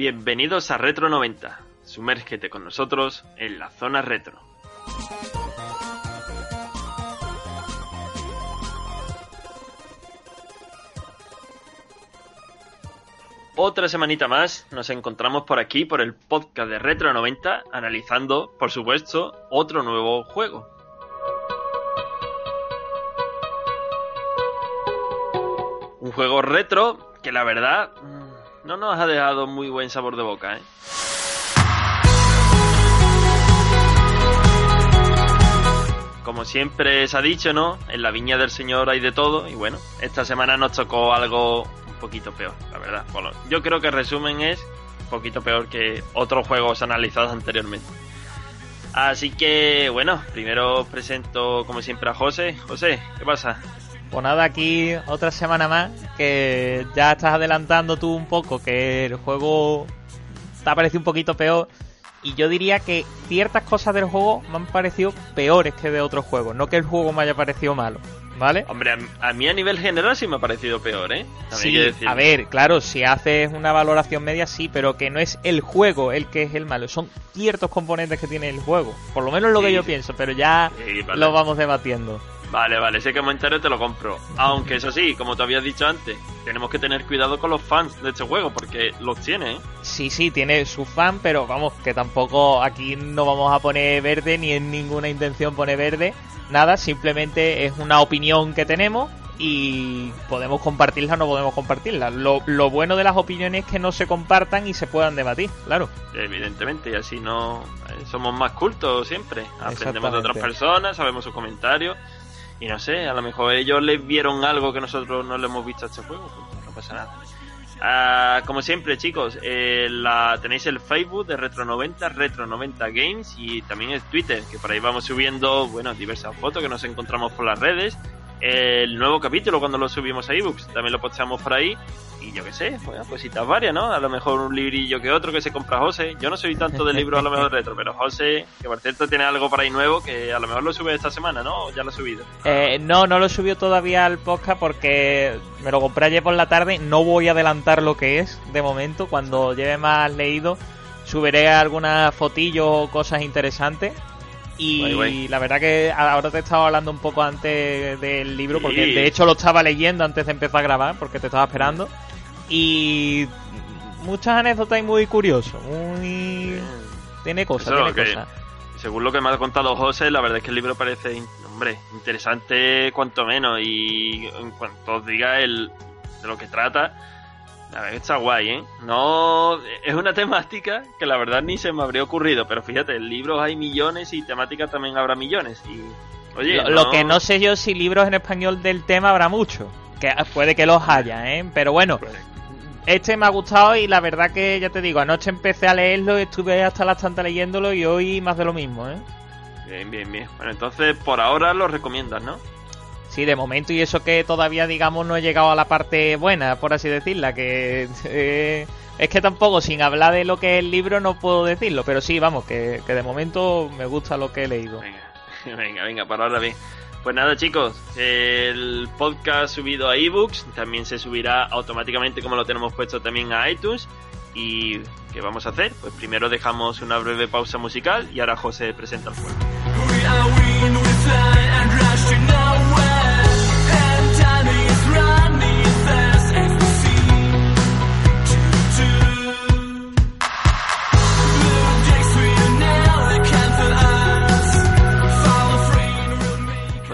Bienvenidos a Retro 90. Sumérgete con nosotros en la zona retro. Otra semanita más nos encontramos por aquí por el podcast de Retro 90 analizando, por supuesto, otro nuevo juego. Un juego retro que la verdad mm, no nos ha dejado muy buen sabor de boca, ¿eh? Como siempre se ha dicho, ¿no? En la viña del Señor hay de todo y bueno, esta semana nos tocó algo un poquito peor, la verdad. Yo creo que el resumen es un poquito peor que otros juegos analizados anteriormente. Así que bueno, primero presento como siempre a José. José, ¿qué pasa? Pues nada, aquí otra semana más que ya estás adelantando tú un poco que el juego te ha parecido un poquito peor. Y yo diría que ciertas cosas del juego me han parecido peores que de otros juegos. No que el juego me haya parecido malo, ¿vale? Hombre, a, mí a nivel general sí me ha parecido peor, ¿eh? Sí, a ver, claro, si haces una valoración media sí, pero que no es el juego el que es el malo, son ciertos componentes que tiene el juego. Por lo menos es lo que yo sí. pienso, pero ya Sí, vale. lo vamos debatiendo. Vale, vale, ese comentario te lo compro. Aunque eso sí, como te habías dicho antes, tenemos que tener cuidado con los fans de este juego porque los tiene, ¿eh? Sí, sí, tiene su fan, pero vamos, que tampoco aquí no vamos a poner verde ni en ninguna intención pone verde. Nada, simplemente es una opinión que tenemos y podemos compartirla o no podemos compartirla. Lo, lo bueno de las opiniones es que no se compartan y se puedan debatir, claro. Evidentemente, y así no eh, somos más cultos siempre. Aprendemos de otras personas, sabemos sus comentarios. Y no sé, a lo mejor ellos les vieron algo que nosotros no le hemos visto a este juego. pues no pasa nada. Ah, como siempre, chicos, eh, tenéis el Facebook de Retro90, Retro90 Games, y también el Twitter, que por ahí vamos subiendo, bueno, diversas fotos que nos encontramos por las redes. El nuevo capítulo cuando lo subimos a ebooks, también lo posteamos por ahí. Y yo qué sé, bueno, cositas varias, ¿no? A lo mejor un librillo que otro que se compra José. Yo no soy tanto de libros a lo mejor retro, pero José, que por cierto tiene algo por ahí nuevo, que a lo mejor lo sube esta semana, ¿no? ¿O ya lo ha subido? Eh, no, no lo he subido todavía al podcast porque me lo compré ayer por la tarde. No voy a adelantar lo que es de momento. Cuando lleve más leído, subiré algunas fotillos o cosas interesantes. Y Guay, guay. la verdad que ahora te estaba hablando un poco antes del libro, Sí. porque de hecho lo estaba leyendo antes de empezar a grabar, porque te estaba esperando. Y muchas anécdotas y muy curioso. Muy... Tiene cosas, Eso, tiene cosas. Según lo que me ha contado José, la verdad es que el libro parece, hombre, interesante cuanto menos. Y en cuanto os diga el, de lo que trata, la verdad que está guay, ¿eh? No, es una temática que la verdad ni se me habría ocurrido, pero fíjate, en libros hay millones y temáticas también habrá millones. Y, oye, lo, lo que no sé yo si libros en español del tema habrá mucho. Que puede que los haya, ¿eh? Pero bueno, Pues, este me ha gustado y la verdad que ya te digo, anoche empecé a leerlo, estuve hasta las tantas leyéndolo y hoy más de lo mismo, ¿eh? Bien, bien, bien. Bueno, entonces por ahora lo recomiendas, ¿no? Sí, de momento y eso que todavía, digamos, no he llegado a la parte buena, por así decirla, que eh, es que tampoco sin hablar de lo que es el libro no puedo decirlo, pero sí, vamos, que, que de momento me gusta lo que he leído. Venga, venga, venga, por ahora bien. Pues nada chicos, el podcast subido a ebooks también se subirá automáticamente como lo tenemos puesto también a iTunes. ¿Y qué vamos a hacer? Pues primero dejamos una breve pausa musical y ahora José presenta el juego.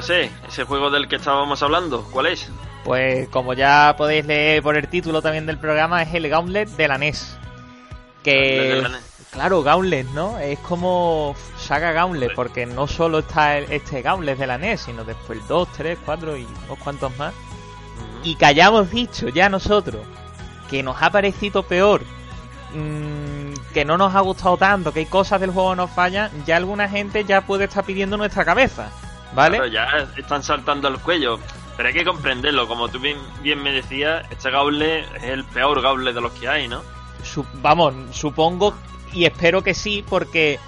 Ese juego del que estábamos hablando, ¿cuál es? Pues como ya podéis leer por el título también del programa, es el Gauntlet de la NES. Que, claro, Gauntlet, ¿no? Es como saga Gauntlet, porque no solo está este Gauntlet de la NES, sino después el 2, 3, 4 y unos cuantos más. Y que hayamos dicho ya nosotros que nos ha parecido peor, mmm, que no nos ha gustado tanto, que hay cosas del juego que nos fallan, ya alguna gente ya puede estar pidiendo nuestra cabeza. ¿Vale? Claro, ya están saltando el cuello. Pero hay que comprenderlo, como tú bien, bien me decías, este Gauntlet es el peor Gauntlet de los que hay, ¿no? Vamos, supongo y espero que sí, porque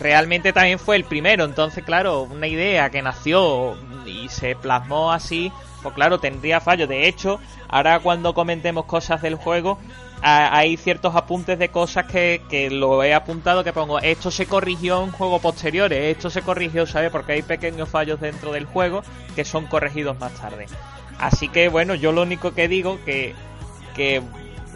realmente también fue el primero. Entonces, claro, una idea que nació y se plasmó así, pues claro, tendría fallo. De hecho, ahora cuando comentemos cosas del juego, hay ciertos apuntes de cosas que, que, lo he apuntado que pongo esto se corrigió en juegos posteriores esto se corrigió ¿sabes? porque hay pequeños fallos dentro del juego que son corregidos más tarde así que bueno yo lo único que digo que que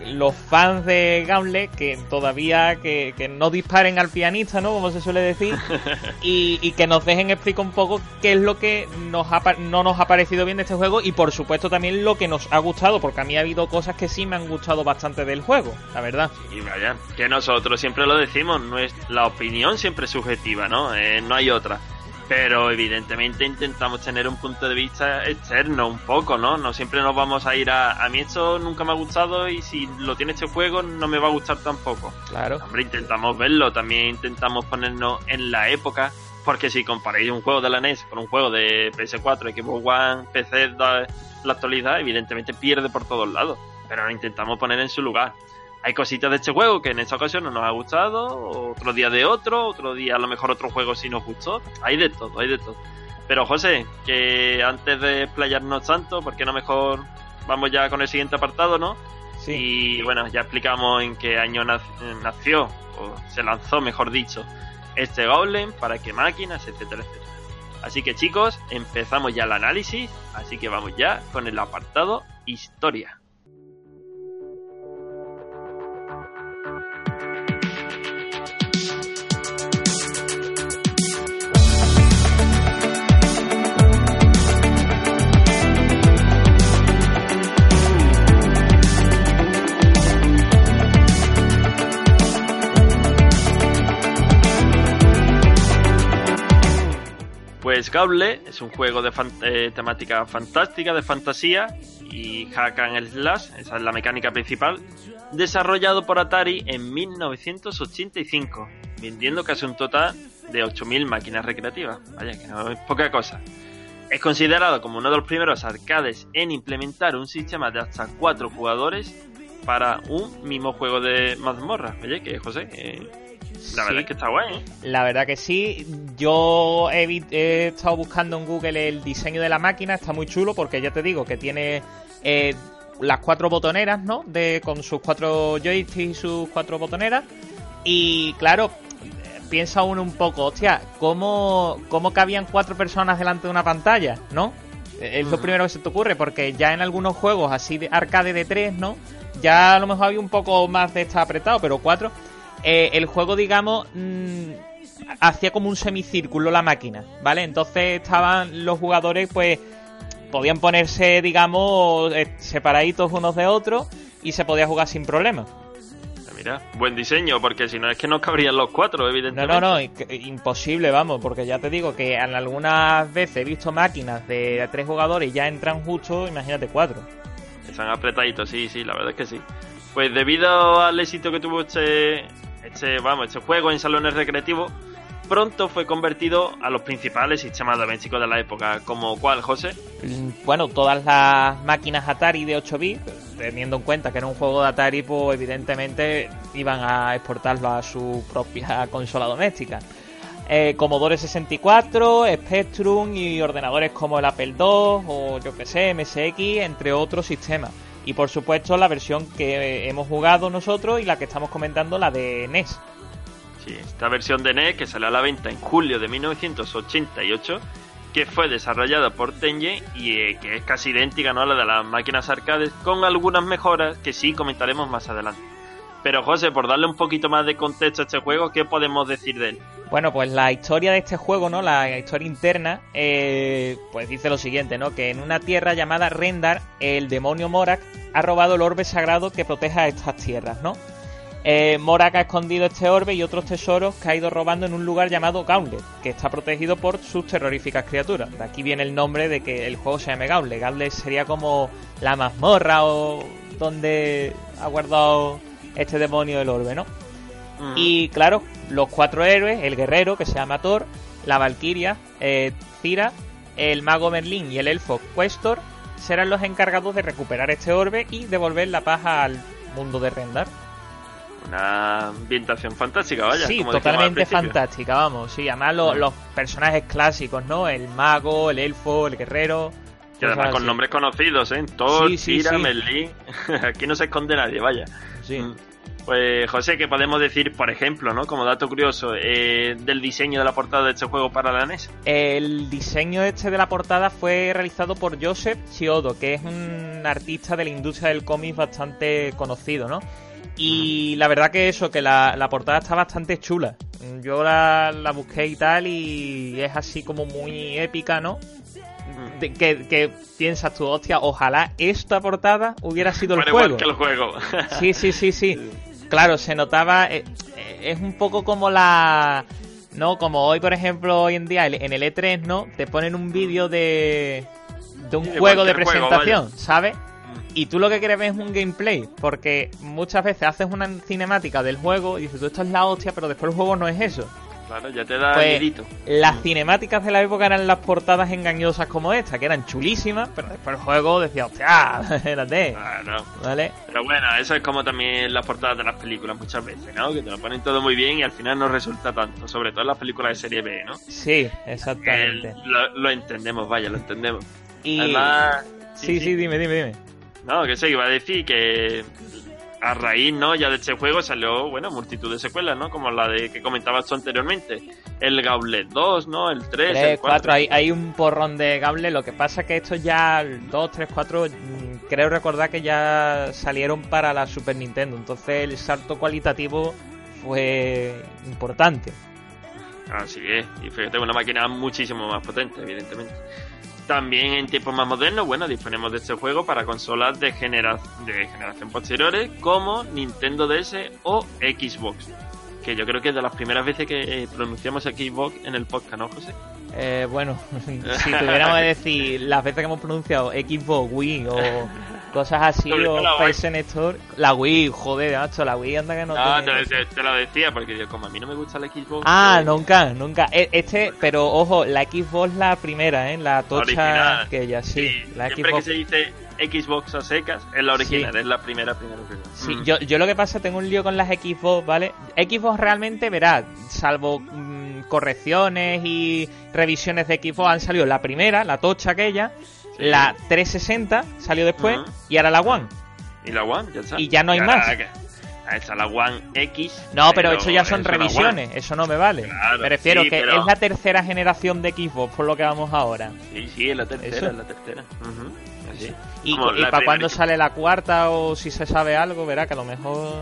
los fans de Gauntlet que todavía que, que, no disparen al pianista, ¿no? Como se suele decir, y, y, que nos dejen explicar un poco qué es lo que nos ha, no nos ha parecido bien de este juego y por supuesto también lo que nos ha gustado, porque a mí ha habido cosas que sí me han gustado bastante del juego, la verdad. Y vaya, que nosotros siempre lo decimos, no es, la opinión siempre es subjetiva, ¿no? Eh, no hay otra pero evidentemente intentamos tener un punto de vista externo un poco, ¿no? No siempre nos vamos a ir a a mí esto nunca me ha gustado y si lo tiene este juego no me va a gustar tampoco. Claro. Hombre, intentamos verlo, también intentamos ponernos en la época, porque si comparáis un juego de la NES con un juego de PS4, Xbox One, PC, la actualidad, evidentemente pierde por todos lados, pero lo intentamos poner en su lugar hay cositas de este juego que en esta ocasión no nos ha gustado, otro día de otro, otro día a lo mejor otro juego sí nos gustó, hay de todo, hay de todo. Pero José, que antes de explayarnos tanto, ¿por qué no mejor vamos ya con el siguiente apartado, no? Sí. Y bueno, ya explicamos en qué año nació, o se lanzó, mejor dicho, este Golem, para qué máquinas, etcétera, etcétera. Así que chicos, empezamos ya el análisis, así que vamos ya con el apartado Historia. Pues Gauntlet es un juego de eh, temática fantástica, de fantasía y hack and slash, esa es la mecánica principal, desarrollado por Atari en 1985, vendiendo casi un total de 8.000 máquinas recreativas. Vaya, que no es poca cosa. Es considerado como uno de los primeros arcades en implementar un sistema de hasta 4 jugadores para un mismo juego de mazmorra. Oye, que José, eh, la verdad Sí. es que está guay, ¿eh? La verdad que sí. Yo he, estado buscando en Google el diseño de la máquina, está muy chulo porque ya te digo que tiene eh, las cuatro botoneras, ¿no? De, con sus cuatro joysticks y sus cuatro botoneras. Y claro, piensa uno un poco, hostia, ¿cómo, cómo cabían cuatro personas delante de una pantalla, ¿no? Es lo primero que se te ocurre, porque ya en algunos juegos así de arcade de tres, ¿no? Ya a lo mejor había un poco más de estar apretado, pero cuatro. Eh, el juego, digamos, mm, hacía como un semicírculo la máquina, ¿vale? Entonces estaban los jugadores, pues, podían ponerse, digamos, eh, separaditos unos de otros y se podía jugar sin problema. Mira, buen diseño, porque si no es que no cabrían los cuatro, No, evidentemente. no, no, inc- imposible, vamos, porque ya te digo que en algunas veces he visto máquinas de tres jugadores y ya entran justo, imagínate, cuatro. Están apretaditos, sí, sí, la verdad es que sí. Pues debido al éxito que tuvo este, este, vamos, este juego en salones recreativos, pronto fue convertido a los principales sistemas domésticos de la época, como cuál, José. Mm, Bueno, todas las máquinas Atari de 8 bits, teniendo en cuenta que era un juego de Atari, pues evidentemente iban a exportarlo a su propia consola doméstica. eh, Commodore 64, Spectrum y ordenadores como el Apple II o yo que sé, MSX, entre otros sistemas. Y por supuesto la versión que hemos jugado nosotros y la que estamos comentando, la de NES. Sí, esta versión de NES que salió a la venta en julio de 1988, que fue desarrollada por Tenye y eh, que es casi idéntica ¿no? a la de las máquinas arcades, con algunas mejoras que sí comentaremos más adelante. Pero José, por darle un poquito más de contexto a este juego, ¿qué podemos decir de él? Bueno, pues la historia de este juego, ¿no? La historia interna, eh, pues dice lo siguiente, ¿no? Que en una tierra llamada Rendar, el demonio Morak ha robado el orbe sagrado que proteja estas tierras, ¿no? Eh, Morak ha escondido este orbe y otros tesoros que ha ido robando en un lugar llamado Gauntlet, que está protegido por sus terroríficas criaturas. De aquí viene el nombre de que el juego se llame Gauntlet. Gauntlet sería como la mazmorra o donde ha guardado este demonio del orbe, ¿no? Mm. Y claro, los cuatro héroes, el guerrero que se llama Thor, la valquiria, eh, Cira, el mago Merlín y el elfo Questor serán los encargados de recuperar este orbe y devolver la paz al mundo de Rendar. Una ambientación fantástica, vaya. sí, como totalmente fantástica, vamos. Sí, además Mm. los personajes clásicos, ¿no? El mago, el elfo, el guerrero. Y además con así. nombres conocidos, ¿eh? Thor, Sí, sí, Tira, sí. Merlín. Aquí no se esconde nadie, vaya. Sí. Mm. Pues José, ¿qué podemos decir, por ejemplo, ¿no? Como dato curioso, eh, del diseño de la portada de este juego para la NES? El diseño este de la portada fue realizado por Joseph Chiodo, que es un artista de la industria del cómic bastante conocido, ¿no? Y la verdad que eso, que la, la portada está bastante chula. Yo la, la busqué y tal y es así como muy épica, ¿no? De- que, que piensas tú, hostia, ojalá esta portada hubiera sido el juego. igual que el juego. Sí, sí, sí, sí. Claro, se notaba. eh, eh, es un poco como la. No, como hoy, por ejemplo, hoy en día en el E3, ¿no? Te ponen un vídeo de. de un de juego de cualquier juego, presentación, ¿sabes? Y tú lo que quieres ver es un gameplay, porque muchas veces haces una cinemática del juego y dices, tú esto es la hostia, pero después el juego no es eso. Claro, ya te da Pues. Las cinemáticas de la época eran las portadas engañosas como esta, que eran chulísimas, pero después el juego decía, hostia, espérate, Claro. ¿vale? Pero bueno, eso es como también las portadas de las películas muchas veces, ¿no? Que te lo ponen todo muy bien y al final no resulta tanto, sobre todo en las películas de serie B, ¿no? Sí, exactamente. lo, lo entendemos, vaya, lo entendemos. Y... Además, sí, sí, dime, dime, dime. No, que sé, iba a decir que a raíz, ¿no? Ya de este juego salió, bueno, multitud de secuelas, ¿no? Como la de que comentabas tú anteriormente. El Gauntlet 2, ¿no? El 3, 3, el 4, 4. hay, hay un porrón de Gable. Lo que pasa que estos ya, 2, 3, 4, creo recordar que ya salieron para la Super Nintendo. Entonces el salto cualitativo fue importante. Así es, y fíjate, una máquina muchísimo más potente, evidentemente. También en tiempos más modernos, bueno, disponemos de este juego para consolas de, genera de generación posteriores como Nintendo DS o Xbox. Que yo creo que es de las primeras veces que eh, pronunciamos Xbox en el podcast, ¿no, José? Eh, bueno, si tuviéramos que decir las veces que hemos pronunciado Xbox, Wii o cosas así, la o Store, la Wii, joder, macho, la Wii anda que no. No, tiene- te, te- lo decía porque yo, como a mí no me gusta el Xbox. Ah, eh, nunca, nunca. E- Este, pero ojo, la Xbox la primera, ¿eh? La tocha original. que ya sí. la siempre Xbox. que se dice Xbox a secas, es la original, es la primera, primera, primera. Sí, Mm. yo, yo lo que pasa, tengo un lío con las Xbox, ¿vale? Xbox realmente, verás, salvo mm, correcciones y revisiones de Xbox, han salido la primera, la tocha aquella, Sí. La 360 salió después y ahora la One. Y la One, ya está. Y ya no hay más. Está la One X. No, pero eso ya son revisiones, eso no me vale. Claro, me refiero sí, que pero- es la tercera generación de Xbox, por lo que vamos ahora. Sí, sí, es la tercera, es la tercera. Así. ¿Y, para cuándo sale la cuarta o si se sabe algo? Verá que a lo mejor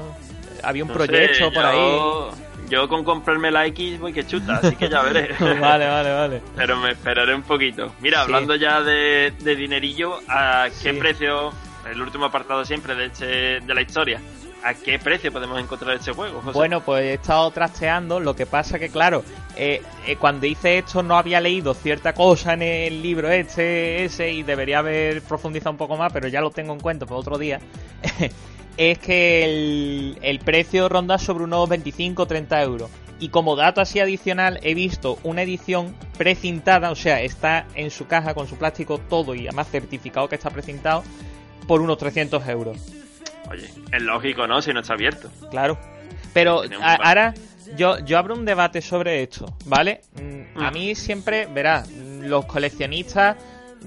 había un no proyecto sé, por yo- Yo con comprarme la X voy que chuta, así que ya veré. vale, vale, vale. Pero me esperaré un poquito. Mira, Sí. hablando ya de, de dinerillo, ¿a qué Sí. precio, el último apartado siempre de, este, de la historia, ¿a qué precio podemos encontrar este juego, José? Bueno, pues he estado trasteando, lo que pasa que claro, eh, eh, cuando hice esto no había leído cierta cosa en el libro este, ese, y debería haber profundizado un poco más, pero ya lo tengo en cuenta para otro día. es que el, el precio ronda sobre unos 25 o 30 euros. Y como dato así adicional, he visto una edición precintada, o sea, está en su caja con su plástico todo y además certificado que está precintado, por unos 300 euros. Oye, es lógico, ¿no? Si no está abierto. Claro. Pero a- ahora yo, yo abro un debate sobre esto, ¿vale? Mm, A Mm. mí siempre, verás, los coleccionistas,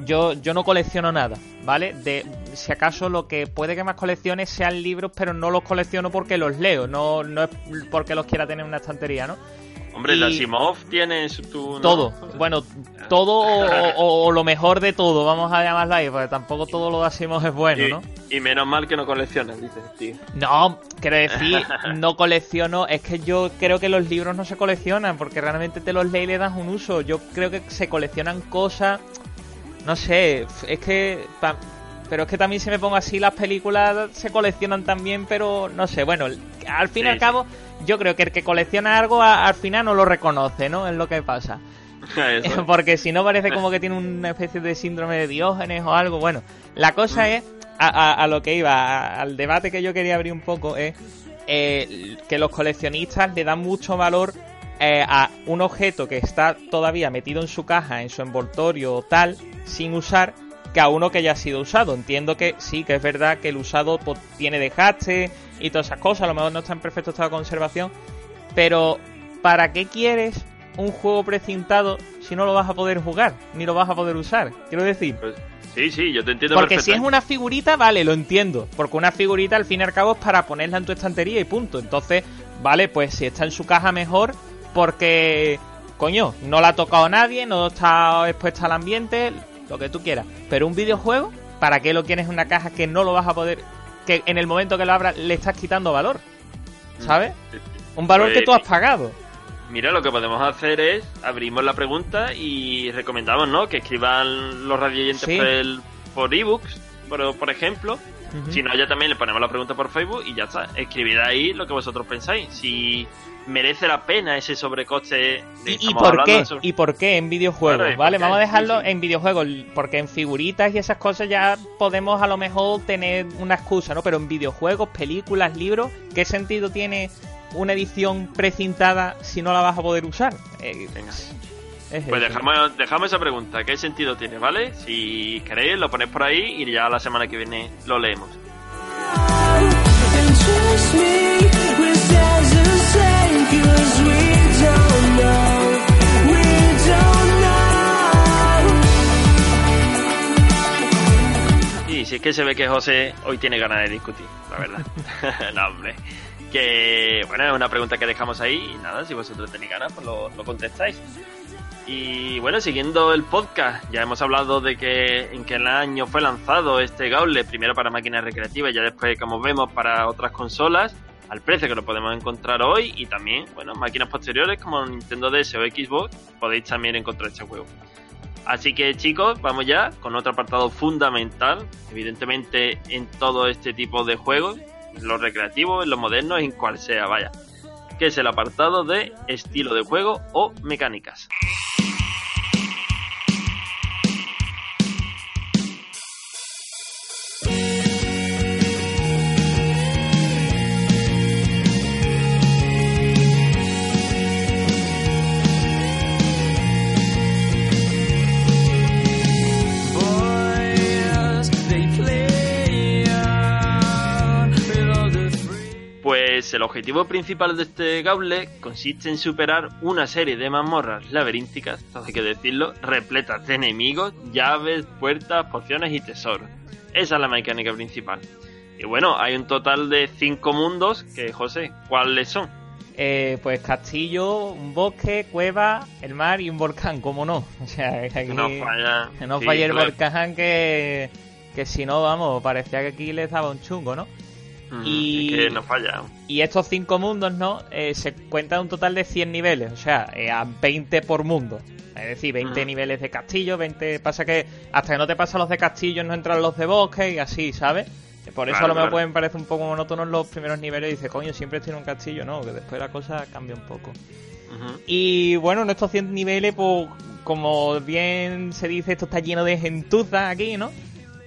yo, yo no colecciono nada, ¿vale? De, si acaso lo que puede que más coleccione sean libros, pero no los colecciono porque los leo, no, no es porque los quiera tener en una estantería, ¿no? Hombre, la Simov tiene su... tu- ¿no? Todo, bueno, todo o, o- o lo mejor de todo, vamos a llamarlo ahí, porque tampoco todo lo de Asimov es bueno, y, ¿no? y menos mal que no coleccionas, dices, tío. No, quiero decir, no colecciono. Es que yo creo que los libros no se coleccionan porque realmente te los lees y le das un uso. Yo creo que se coleccionan cosas. No sé, es que. pero es que también si me pongo así, las películas se coleccionan también, pero no sé. Bueno, al fin y Sí, al cabo, yo creo que el que colecciona algo a- al final no lo reconoce, ¿no? Es lo que pasa. Eso. Porque si no parece como que tiene una especie de síndrome de Diógenes o algo. Bueno, la cosa es, a, a- a lo que iba, a- al debate que yo quería abrir un poco, es eh, que los coleccionistas le dan mucho valor eh, a un objeto que está todavía metido en su caja, en su envoltorio o tal, sin usar, que a uno que ya ha sido usado. Entiendo que sí, que es verdad que el usado pues, tiene desgaste y todas esas cosas, a lo mejor no está en perfecto estado de conservación, pero ¿para qué quieres un juego precintado si no lo vas a poder jugar, ni lo vas a poder usar? Quiero decir, Pues, sí, sí, yo te entiendo porque si es una figurita, vale, lo entiendo. Porque una figurita, al fin y al cabo, es para ponerla en tu estantería y punto. Entonces, vale, pues si está en su caja, mejor. Porque, coño, no la ha tocado nadie, no está expuesta al ambiente, lo que tú quieras. Pero un videojuego, ¿para qué lo quieres en una caja que no lo vas a poder. que en el momento que lo abras le estás quitando valor? ¿Sabes? Sí, sí. Un valor Pues, que tú has pagado. Mira, lo que podemos hacer es abrimos la pregunta y recomendamos, ¿no? Que escriban los radioyentes Sí. por, el, por ebooks, por, por ejemplo. Si no, ya también le ponemos la pregunta por Facebook y ya está. Escribid ahí lo que vosotros pensáis. Si merece la pena ese sobrecoste. de- ¿Y, por qué? sobre- ¿Y por qué en videojuegos? Claro, ¿y por ¿Vale? Vamos a dejarlo Sí, sí. en videojuegos, porque en figuritas y esas cosas ya podemos a lo mejor tener una excusa, ¿no? Pero en videojuegos, películas, libros, ¿qué sentido tiene una edición precintada si no la vas a poder usar? Eh, Venga. Es Pues dejamos, dejamos esa pregunta. ¿Qué sentido tiene, vale? Si queréis, lo ponéis por ahí y ya la semana que viene lo leemos. Y si es que se ve que José hoy tiene ganas de discutir, la verdad. no, hombre. Que, bueno, es una pregunta que dejamos ahí y nada, si vosotros tenéis ganas, pues lo, lo contestáis. Y bueno, siguiendo el podcast, ya hemos hablado de que en qué año fue lanzado este Gauntlet, primero para máquinas recreativas y ya después, como vemos, para otras consolas, al precio que lo podemos encontrar hoy y también, bueno, máquinas posteriores como Nintendo DS o Xbox, podéis también encontrar este juego. Así que chicos, vamos ya con otro apartado fundamental, evidentemente en todo este tipo de juegos, en los recreativos, en los modernos, en cual sea, vaya, que es el apartado de estilo de juego o mecánicas. Pues el objetivo principal de este Gauntlet consiste en superar una serie de mazmorras laberínticas, todo hay que decirlo, repletas de enemigos, llaves, puertas, pociones y tesoros. Esa es la mecánica principal. Y bueno, hay un total de 5 mundos que, José, ¿cuáles son? Eh, pues castillo, un bosque, cueva, el mar y un volcán, ¿cómo no? O sea, aquí... No falla. No Sí, el claro. volcán que, que si no, vamos, parecía que aquí les daba un chungo, ¿no? Mm, y- es que no falla. Y estos cinco mundos, ¿no? Eh, se cuentan un total de 100 niveles, o sea, eh, a 20 por mundo. Es decir, 20 Mm. niveles de castillo, 20... Pasa que hasta que no te pasan los de castillo no entran los de bosque y así, ¿sabes? Por eso a lo mejor pueden parecer un poco monótonos los primeros niveles y dices, coño, siempre estoy en un castillo, no, que después la cosa cambia un poco. Y bueno, en estos 100 niveles, pues, como bien se dice, esto está lleno de gentuza aquí, ¿no?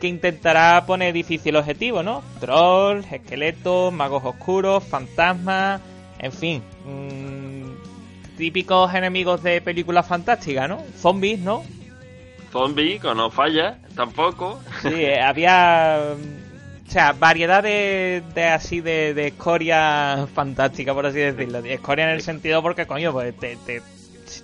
Que intentará poner difícil objetivo, ¿no? Trolls, esqueletos, magos oscuros, fantasmas, en fin. mm, típicos enemigos de películas fantásticas, ¿no? Zombies, ¿no? Zombie, que no falla, tampoco. Sí, eh, había... mm, sea, variedad de, de así de, de escoria fantástica, por así decirlo. Escoria en el sentido porque, coño, pues te, te,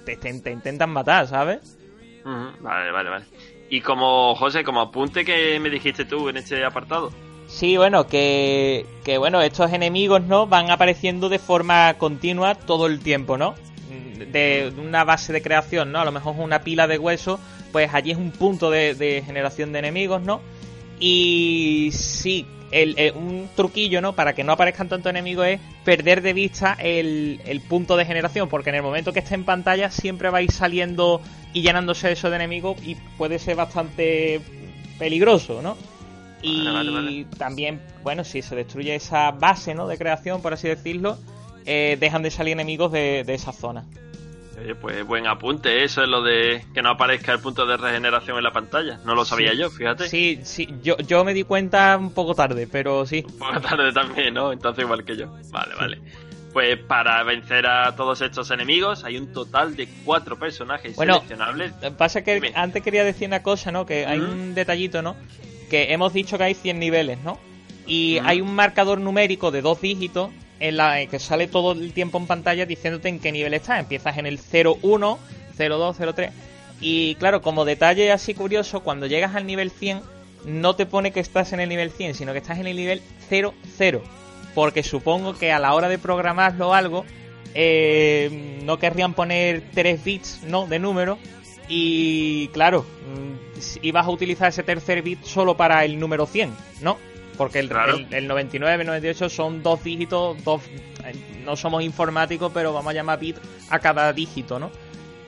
te, te- te intentan matar, ¿sabes? Ujú, Vale, vale, vale. Y como, José, como apunte que me dijiste tú en este apartado. Sí, bueno, que, que bueno, estos enemigos, ¿no? Van apareciendo de forma continua todo el tiempo, ¿no? De una base de creación, ¿no? A lo mejor es una pila de huesos, pues allí es un punto de, de generación de enemigos, ¿no? Y sí, el, el- un truquillo, ¿no? Para que no aparezcan tantos enemigos es perder de vista el, el punto de generación, porque en el momento que esté en pantalla siempre va a ir saliendo y llenándose eso de enemigos y puede ser bastante peligroso, ¿no? Y Vale, vale, vale. también, bueno, si se destruye esa base, ¿no? De creación, por así decirlo, eh, dejan de salir enemigos de, de esa zona. Oye, pues buen apunte, eso es lo de que no aparezca el punto de regeneración en la pantalla. No lo sabía Sí. yo, fíjate. Sí, sí, yo, yo me di cuenta un poco tarde, pero sí. Un poco tarde también, ¿no? Entonces igual que yo. Vale, vale. Pues para vencer a todos estos enemigos hay un total de cuatro personajes Bueno, seleccionables. Pasa que Dime. antes quería decir una cosa, ¿no? Que hay un detallito, ¿no? Que hemos dicho que hay 100 niveles, ¿no? Y hay un marcador numérico de dos dígitos en la que sale todo el tiempo en pantalla diciéndote en qué nivel estás. Empiezas en el 01, 02, 03. Y claro, como detalle así curioso, cuando llegas al nivel 100 no te pone que estás en el nivel 100, sino que estás en el nivel 00. Porque supongo que a la hora de programarlo algo, eh, no querrían poner 3 bits, ¿no? De número. Y claro, mm, ibas a utilizar ese tercer bit solo para el número 100, ¿no? Porque el, Claro. el, el 99, 98 son dos dígitos, dos, eh, no somos informáticos, pero vamos a llamar bit a cada dígito, ¿no?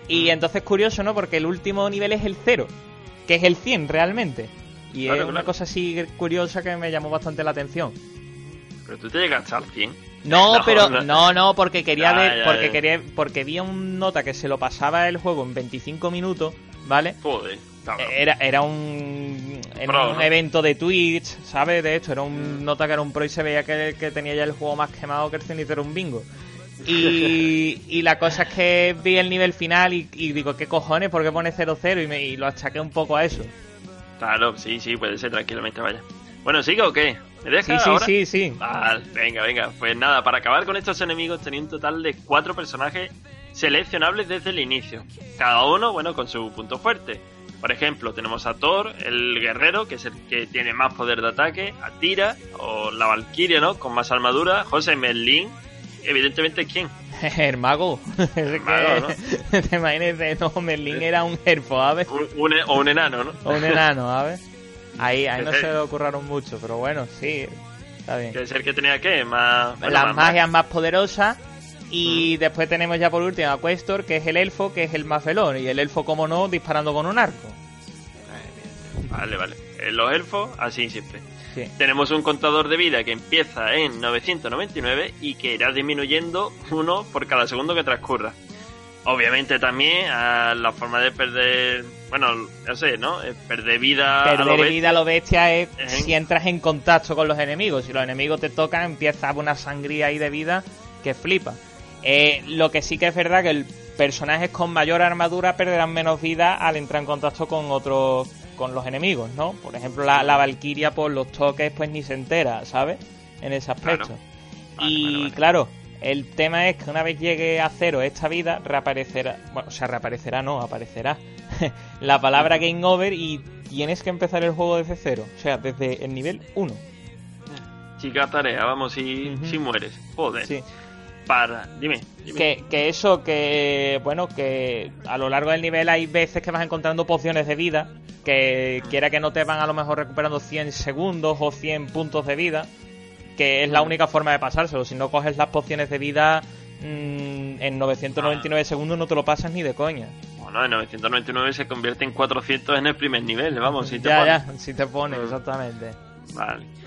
Y Mm. entonces curioso, ¿no? Porque el último nivel es el 0, que es el 100 realmente. Y Claro, es una claro. cosa así curiosa que me llamó bastante la atención. Pero tú te llegaste al 100. No, No, pero no. no, no, porque quería Ya, ver, ya, porque ya. quería, porque vi un nota que se lo pasaba el juego en 25 minutos, ¿vale? Joder. Era, era un, era Pro, un ¿no? evento de Twitch, ¿sabes? De hecho, era un nota que era un pro y se veía que, que tenía ya el juego más quemado que el cenicero un bingo. Y, y la cosa es que vi el nivel final y, y digo, ¿qué cojones? ¿Por qué pone 0-0? Y, me, y lo achaqué un poco a eso. Claro, sí, sí, puede ser tranquilamente, vaya. Bueno, ¿sigo o qué? ¿Me Sí, dejas sí, ahora? sí, sí. Vale, venga, venga. Pues nada, para acabar con estos enemigos tenía un total de cuatro personajes seleccionables desde el inicio. Cada uno, bueno, con su punto fuerte. Por ejemplo, tenemos a Thor, el guerrero, que es el que tiene más poder de ataque, a Tira, o la Valkyria, ¿no? Con más armadura, José Merlin, evidentemente, ¿quién? El mago. Es mago, que, te imaginas, no, Merlin era un elfo, ¿sabes? Un, un- o un enano, ¿no? O un enano, ¿sabes? Ahí, ahí no se lo curraron mucho, pero bueno, sí, está bien. Es el que tenía que, más... bueno, Las más- magias más poderosas. Y después tenemos ya por último a Questor, que es el elfo, que es el más velón. Y el elfo, como no, disparando con un arco. Vale, vale. Eh, Los elfos, así siempre. Sí. Tenemos un contador de vida que empieza en 999 y que irá disminuyendo uno por cada segundo que transcurra. Obviamente también a la forma de perder, bueno, no sé, ¿no? Eh, Perder vida a lo Perder bestia. vida a lo bestia es si entras en contacto con los enemigos. Si los enemigos te tocan, empieza una sangría ahí de vida que flipa. Eh, lo que sí que es verdad que el personajes con mayor armadura perderán menos vida al entrar en contacto con otros con los enemigos, ¿no? Por ejemplo, la, la Valkyria por los toques pues ni se entera, ¿sabes? En ese aspecto. Claro. Vale, y vale, vale. claro, el tema es que una vez llegue a cero esta vida, reaparecerá, bueno, o sea, reaparecerá, no, aparecerá la palabra Game Over y tienes que empezar el juego desde cero, o sea, desde el nivel 1. Chica tarea, vamos, si, si mueres. Joder. Sí. Para, dime. dime. Que, que eso, que bueno, que a lo largo del nivel hay veces que vas encontrando pociones de vida, que quiera que no te van a lo mejor recuperando 100 segundos o 100 puntos de vida, que es la única forma de pasárselo. Si no coges las pociones de vida mm, en 999 segundos no te lo pasas ni de coña. Bueno, en 999 se convierte en 400 en el primer nivel, vamos, si te ya, pones. ya, si te pones, exactamente. Vale.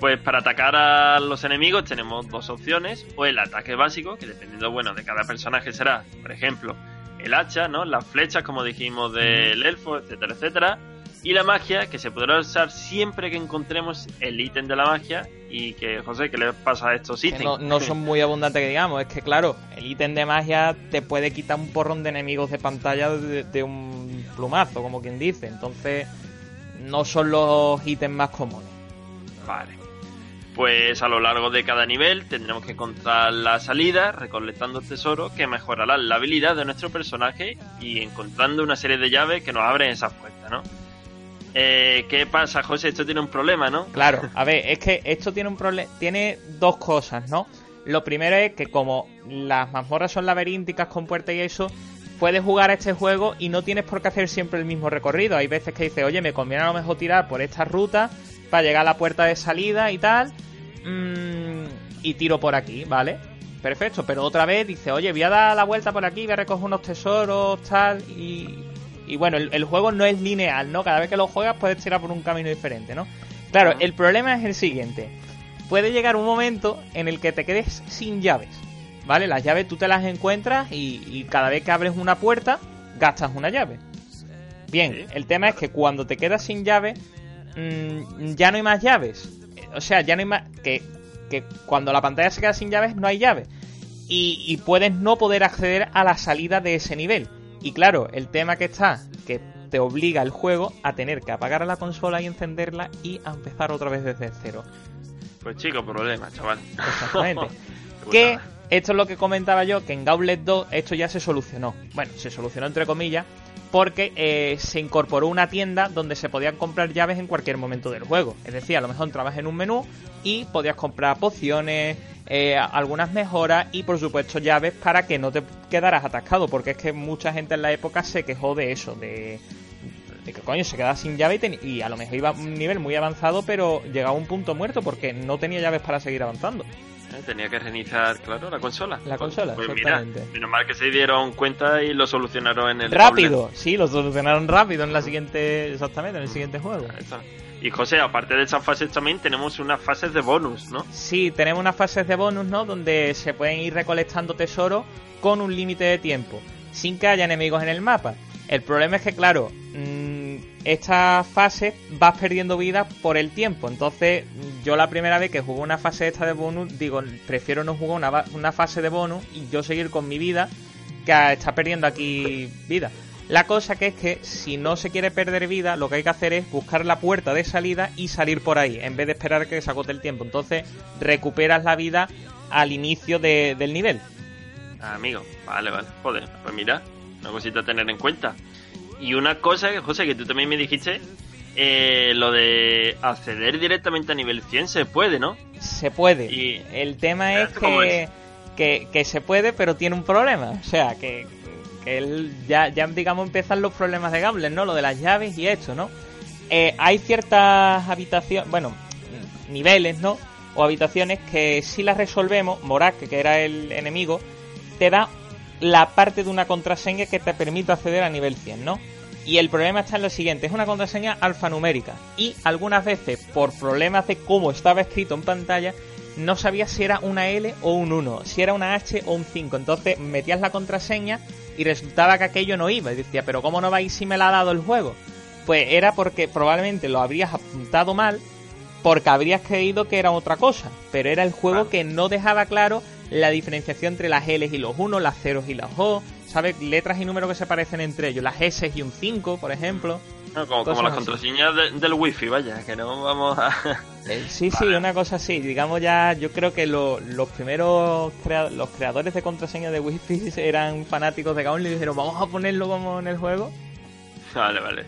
Pues para atacar a los enemigos tenemos dos opciones, o el ataque básico, que dependiendo, bueno, de cada personaje será, por ejemplo, el hacha, ¿no? Las flechas, como dijimos, del elfo, etcétera, etcétera. Y la magia, que se podrá usar siempre que encontremos el ítem de la magia. Y que, José, ¿qué le pasa a estos ítems? no, no son muy abundantes que digamos, es que claro, el ítem de magia te puede quitar un porrón de enemigos de pantalla de, de un plumazo, como quien dice. Entonces, no son los ítems más comunes. Vale. Pues a lo largo de cada nivel tendremos que encontrar la salida, recolectando tesoros que mejorarán la habilidad de nuestro personaje y encontrando una serie de llaves que nos abren esas puertas, ¿no? Eh, ¿Qué pasa, José? Esto tiene un problema, ¿no? Claro, a ver, es que esto tiene un problema, tiene dos cosas, ¿no? Lo primero es que como las mazmorras son laberínticas con puertas y eso, puedes jugar a este juego y no tienes por qué hacer siempre el mismo recorrido. Hay veces que dices, oye, me conviene a lo mejor tirar por esta ruta para llegar a la puerta de salida y tal, mm, y tiro por aquí, ¿vale? Perfecto, pero otra vez dice, oye, voy a dar la vuelta por aquí, voy a recoger unos tesoros, tal, y, y bueno, el, el juego no es lineal, ¿no? Cada vez que lo juegas puedes tirar por un camino diferente, ¿no? Claro, el problema es el siguiente. Puede llegar un momento en el que te quedes sin llaves, ¿vale? Las llaves tú te las encuentras y, y cada vez que abres una puerta, gastas una llave. Bien, el tema es que cuando te quedas sin llave, mm, ya no hay más llaves. O sea, ya no hay más... Que, que cuando la pantalla se queda sin llaves, no hay llaves. Y, y puedes no poder acceder a la salida de ese nivel. Y claro, el tema que está, que te obliga el juego a tener que apagar la consola y encenderla y a empezar otra vez desde cero. Pues chico, problema, chaval. Exactamente. Qué que. Esto es lo que comentaba yo, que en Gauntlet 2 esto ya se solucionó. Bueno, se solucionó entre comillas, porque eh, se incorporó una tienda donde se podían comprar llaves en cualquier momento del juego. Es decir, a lo mejor entrabas en un menú y podías comprar pociones, eh, algunas mejoras y por supuesto llaves para que no te quedaras atascado, porque es que mucha gente en la época se quejó de eso, de, de que coño se quedaba sin llave y, y a lo mejor iba a un nivel muy avanzado, pero llegaba a un punto muerto porque no tenía llaves para seguir avanzando. Eh, Tenía que reiniciar, claro, la consola. La consola, pues mira, menos mal que se dieron cuenta y lo solucionaron en el Rápido, sí, lo solucionaron rápido en la siguiente, exactamente, en el siguiente juego. Y José, aparte de esas fases también tenemos unas fases de bonus, ¿no? Sí, tenemos unas fases de bonus, ¿no? Donde se pueden ir recolectando tesoros con un límite de tiempo, sin que haya enemigos en el mapa. El problema es que, claro, esta fase vas perdiendo vida por el tiempo. Entonces, yo la primera vez que jugué una fase esta de bonus, digo, prefiero no jugar una, una fase de bonus y yo seguir con mi vida que a estar perdiendo aquí vida. La cosa que es que si no se quiere perder vida, lo que hay que hacer es buscar la puerta de salida y salir por ahí, en vez de esperar que se agote el tiempo. Entonces recuperas la vida al inicio de- del nivel. Ah, amigo, vale, vale. Joder, pues mira, una cosita a tener en cuenta. Y una cosa, José, que tú también me dijiste, eh, lo de acceder directamente a nivel 100 se puede, ¿no? Se puede. Y- El tema es ¿Esto cómo que, es? que, que se puede, pero tiene un problema. O sea, que, que él ya, ya, digamos, empiezan los problemas de Gambler, ¿no? Lo de las llaves y esto, ¿no? Eh, hay ciertas habitaciones, bueno, niveles, ¿no? O habitaciones que si las resolvemos, Morak, que era el enemigo, te da la parte de una contraseña que te permite acceder a nivel 100, ¿no? Y el problema está en lo siguiente, es una contraseña alfanumérica y algunas veces por problemas de cómo estaba escrito en pantalla no sabías si era una L o un 1, si era una H o un 5, entonces metías la contraseña y resultaba que aquello no iba y decía, pero ¿cómo no va a ir si me la ha dado el juego? Pues era porque probablemente lo habrías apuntado mal porque habrías creído que era otra cosa, pero era el juego que no dejaba claro la diferenciación entre las L y los 1, las ceros y las O, ¿sabes? Letras y números que se parecen entre ellos, las S y un 5, por ejemplo. No, como, como las así. contraseñas de- del wifi, vaya, que no vamos a... Eh, Sí, sí, una cosa así. Digamos ya, yo creo que lo- los primeros crea- los creadores de contraseñas de Wi-Fi eran fanáticos de Gauntlet y dijeron, vamos a ponerlo como en el juego. Vale, vale.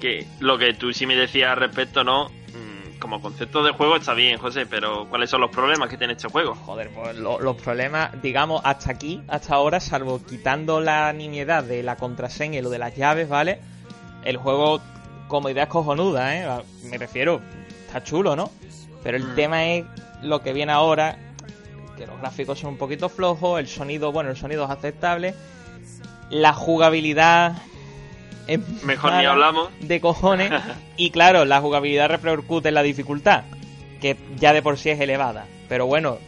Que lo que tú sí me decías al respecto, ¿no? Como concepto de juego está bien, José, pero ¿cuáles son los problemas que tiene este juego? Joder, pues lo- los problemas, digamos, hasta aquí, hasta ahora, salvo quitando la nimiedad de la contraseña y lo de las llaves, ¿vale? El juego, como idea, es cojonuda, ¿eh? Me refiero, está chulo, ¿no? Pero el Mm. tema es lo que viene ahora, que los gráficos son un poquito flojos, el sonido, bueno, el sonido es aceptable, la jugabilidad es Mejor ni hablamos. de cojones y claro, la jugabilidad repercute en la dificultad, que ya de por sí es elevada. Pero bueno,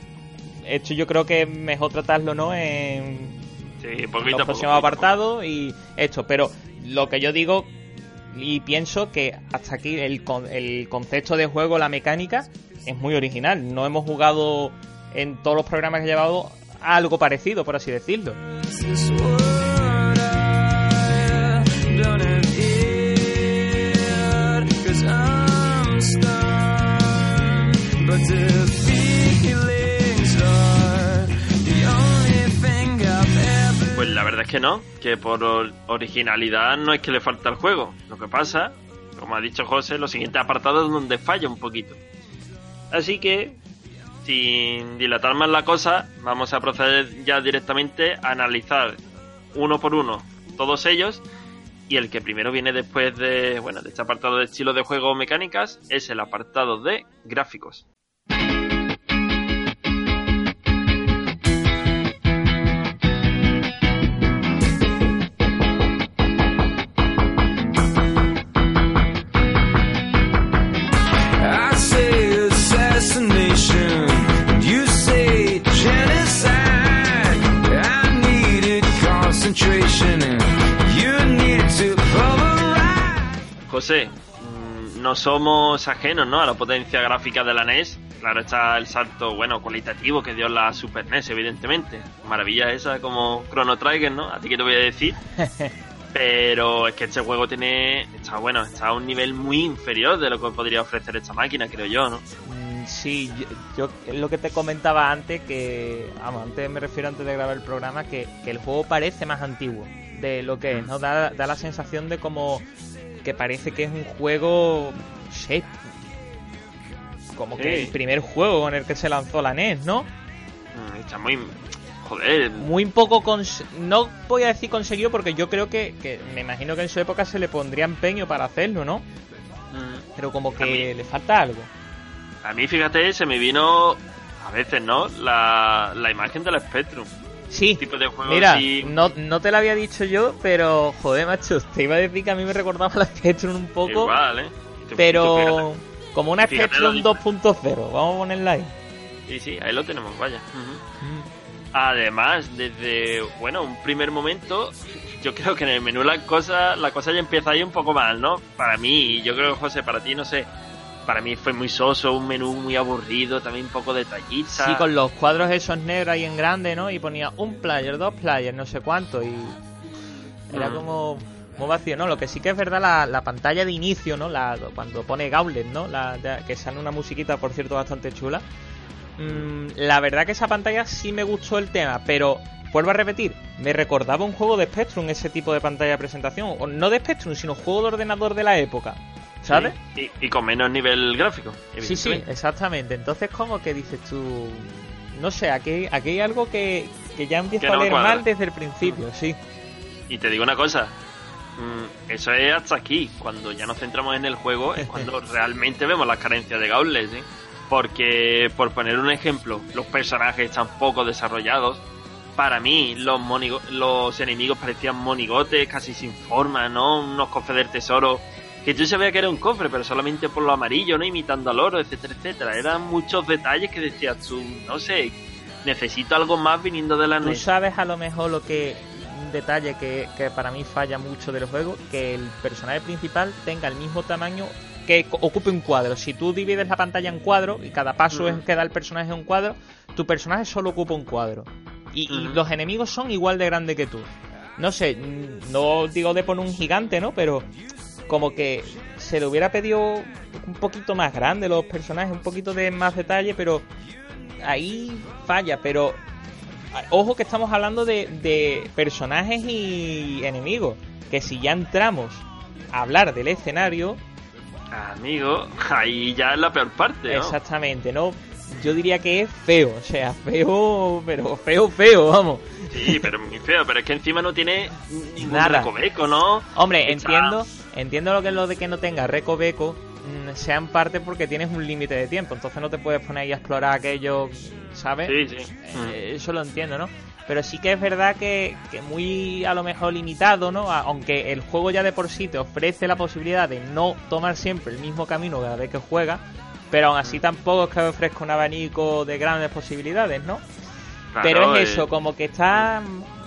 esto yo creo que es mejor tratarlo, ¿no? En Sí, los poquito poco. próximos apartados y esto. Pero lo que yo digo y pienso que hasta aquí el, el concepto de juego, la mecánica, es muy original. No hemos jugado en todos los programas que he llevado algo parecido, por así decirlo. Pues la verdad es que no, que por or- originalidad no es que le falta al juego. Lo que pasa, como ha dicho José, los siguientes apartados donde falla un poquito. Así que, sin dilatar más la cosa, vamos a proceder ya directamente a analizar uno por uno todos ellos. Y el que primero viene después de, bueno, de este apartado de estilo de juego o mecánicas es el apartado de gráficos. No somos ajenos ¿no? a la potencia gráfica de la NES. Claro está el salto bueno cualitativo que dio la Super NES, evidentemente. Maravilla esa como Chrono Trigger, ¿no? A ti que te voy a decir. Pero es que este juego tiene. Está bueno, está a un nivel muy inferior de lo que podría ofrecer esta máquina, creo yo, ¿no? Mm, Sí, yo, yo lo que te comentaba antes, que, vamos, antes me refiero antes de grabar el programa, que, que el juego parece más antiguo de lo que es, ¿no? Da, da la sensación de como que parece que es un juego, sé, como que el primer juego con el que se lanzó la NES, ¿no? Mm, Está muy. Joder. Muy poco, cons- no voy a decir conseguido porque yo creo que, que me imagino que en su época se le pondría empeño para hacerlo, ¿no? mm, Pero como que mí- le falta algo. A mí, fíjate, se me vino. A veces, ¿no? La, la imagen del Spectrum. Sí, Tipo de juego Mira, no, no te lo había dicho yo, pero joder, macho, te iba a decir que a mí me recordaba la Spectrum un poco, Igual, ¿eh? Tú- pero como una Spectrum lo 2.0, vamos a ponerla ahí. Sí, sí, ahí lo tenemos, vaya. Además, desde, bueno, un primer momento, yo creo que en el menú la cosa, la cosa ya empieza ahí un poco mal, ¿no? Para mí, y yo creo que José, para ti, no sé, para mí fue muy soso, un menú muy aburrido, también un poco detallista. Sí, con los cuadros esos negros ahí en grande, ¿no? Y ponía un player, dos players, no sé cuánto, y era Mm. como muy vacío, ¿no? Lo que sí que es verdad, la, la pantalla de inicio, ¿no? La, cuando pone Gauntlet, ¿no? La, que sale una musiquita, por cierto, bastante chula. Mm, la verdad que esa pantalla sí me gustó el tema, pero vuelvo a repetir, me recordaba un juego de Spectrum ese tipo de pantalla de presentación. O no de Spectrum, sino juego de ordenador de la época. ¿Sabes? Sí, Y, y con menos nivel gráfico. Sí, sí, exactamente. Entonces, como que dices tú, no sé, aquí, aquí hay algo que, que ya empieza Que a no leer cuadra. mal desde el principio, sí. Y te digo una cosa, mm, eso es hasta aquí. Cuando ya nos centramos en el juego es cuando realmente vemos las carencias de Gauntlet. Porque, por poner un ejemplo, los personajes están poco desarrollados. Para mí, los, los enemigos parecían monigotes, casi sin forma, ¿no? Unos cofres del tesoro. Que tú sabías que era un cofre, pero solamente por lo amarillo, ¿no? Imitando al oro, etcétera, etcétera. Eran muchos detalles que decías tú, no sé, necesito algo más viniendo de la Tú NES. sabes a lo mejor lo que, un detalle que, que para mí falla mucho del juego, que el personaje principal tenga el mismo tamaño que ocupe un cuadro. Si tú divides la pantalla en cuadros y cada paso es Ujú. que da el personaje un cuadro, tu personaje solo ocupa un cuadro. Y, y Ujú. los enemigos son igual de grandes que tú. No sé, mm, no digo de poner un gigante, ¿no? Pero como que se le hubiera pedido un poquito más grande los personajes, un poquito de más detalle, pero ahí falla, pero ojo que estamos hablando de, de personajes y enemigos, que si ya entramos a hablar del escenario, Amigo, ahí ya es la peor parte, ¿no? exactamente, ¿no? Yo diría que es feo, o sea, feo, pero feo, feo, vamos. Sí, pero muy feo, pero es que encima no tiene ningún Nada. recoveco, ¿no? Hombre, entiendo, entiendo lo que es lo de que no tenga recoveco, mm, sea en parte porque tienes un límite de tiempo, entonces no te puedes poner ahí a explorar aquello, ¿sabes? Sí, sí. Eh, eso lo entiendo, ¿no? Pero sí que es verdad que, que muy a lo mejor limitado, ¿no? Aunque el juego ya de por sí te ofrece la posibilidad de no tomar siempre el mismo camino cada vez que juegas, pero aún así tampoco es que ofrezca un abanico de grandes posibilidades, ¿no? Claro, pero es eh, eso, como que está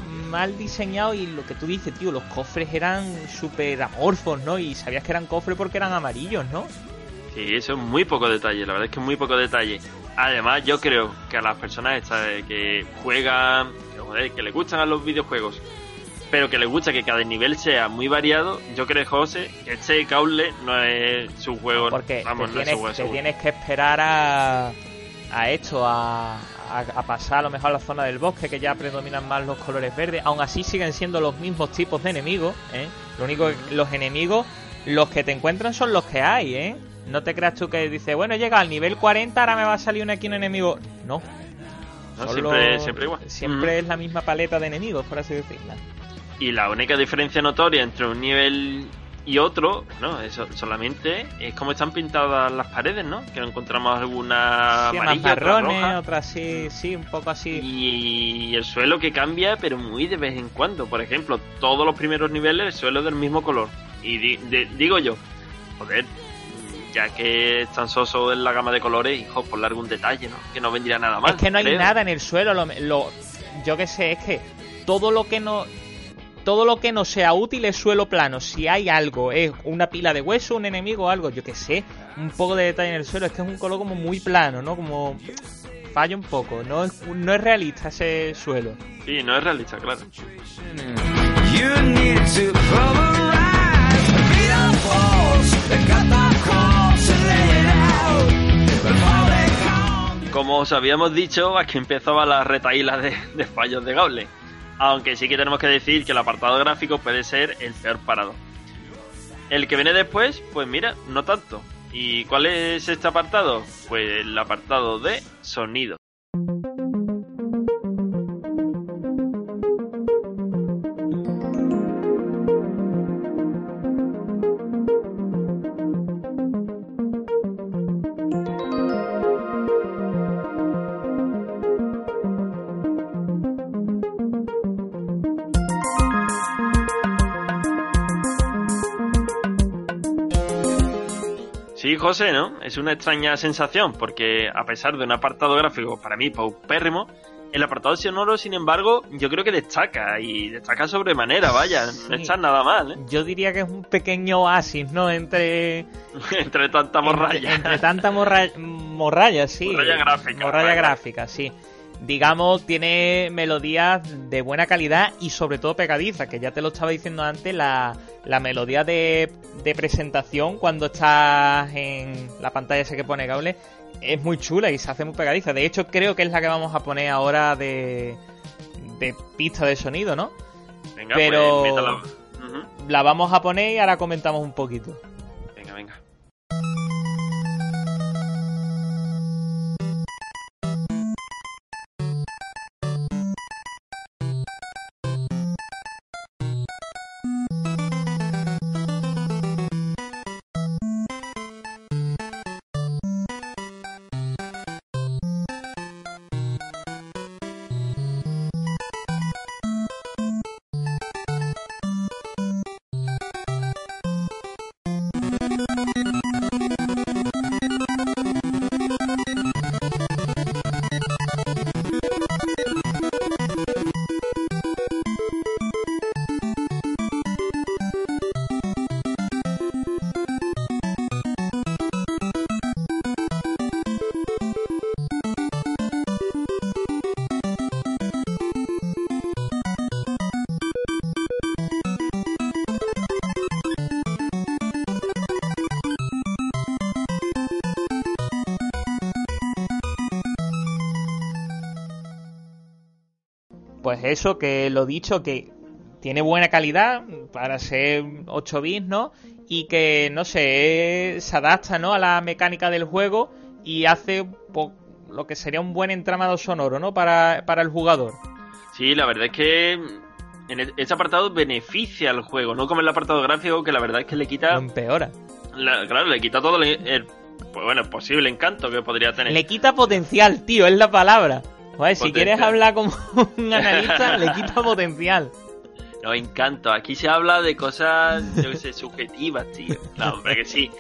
mal diseñado y lo que tú dices, tío, los cofres eran súper amorfos, ¿no? Y sabías que eran cofres porque eran amarillos, ¿no? Sí, eso es muy poco detalle, la verdad es que es muy poco detalle. Además, yo creo que a las personas estas que juegan, que, joder, que le gustan a los videojuegos pero que le gusta que cada nivel sea muy variado, yo creo, José, que este Gaule no es su juego, Porque vamos, te, no es su juego. te tienes que esperar a, a esto, a, a, a pasar a lo mejor a la zona del bosque, que ya predominan más los colores verdes. Aún así siguen siendo los mismos tipos de enemigos. ¿eh? Lo único que los enemigos, los que te encuentran son los que hay. ¿eh? No te creas tú que dices, bueno, llega al nivel 40, ahora me va a salir un aquí un enemigo. No, No, siempre, los- siempre igual. Siempre es la misma paleta de enemigos, por así decirlo. Y la única diferencia notoria entre un nivel y otro, no, eso solamente es como están pintadas las paredes, ¿no? Que no encontramos alguna Sí, más amarilla, otra marrones, roja. otras sí, sí, un poco así. Y el suelo que cambia, pero muy de vez en cuando. Por ejemplo, todos los primeros niveles el suelo es del mismo color. Y di- de- digo yo, joder, ya que es tan soso en la gama de colores, hijo, ponle algún detalle, ¿no? Que no vendría nada mal. Es que no hay creo. nada en el suelo. Lo, lo- yo que sé, es que todo lo que no. Todo lo que no sea útil es suelo plano. Si hay algo, es una pila de hueso, un enemigo, algo, yo que sé, un poco de detalle en el suelo. Es que es un color como muy plano, ¿no? Como falla un poco. No es, no es realista ese suelo. Sí, no es realista, claro. Como os habíamos dicho, aquí empezaba la retaíla de, de fallos de Gauntlet. Aunque sí que tenemos que decir que el apartado gráfico puede ser el peor parado. El que viene después, pues mira, no tanto. ¿Y cuál es este apartado? Pues el apartado de sonido. José, ¿no? Es una extraña sensación, porque a pesar de un apartado gráfico para mí paupérrimo, el apartado sonoro, sin embargo, yo creo que destaca, y destaca sobremanera, vaya, no está nada mal, ¿eh? Yo diría que es un pequeño oasis, ¿no? Entre. Entre tanta morralla. Entre, entre tanta morra- morralla, sí. Morralla gráfica, Morralla vaya. gráfica, sí. Digamos, tiene melodías de buena calidad y sobre todo pegadiza, que ya te lo estaba diciendo antes, la, la melodía de, de presentación cuando estás en la pantalla esa que pone Gable es muy chula y se hace muy pegadiza. De hecho, creo que es la que vamos a poner ahora de, de pista de sonido, ¿no? Venga, Pero- pues métala. Ujú. La vamos a poner y ahora comentamos un poquito. Eso, que lo dicho, que tiene buena calidad para ser 8 bits, ¿no? Y que, no sé, se adapta, ¿no? A la mecánica del juego y hace po- lo que sería un buen entramado sonoro, ¿no? Para, para el jugador. Sí, la verdad es que en este apartado beneficia al juego, no como el apartado gráfico, que la verdad es que le quita, Lo empeora. la- claro, le quita todo el, el- pues bueno, posible encanto que podría tener. Le quita potencial, tío, es la palabra. Joder, si quieres hablar como un analista, le quita potencial. No, encanto. Aquí se habla de cosas, yo qué sé, subjetivas, tío. No, hombre, que sí.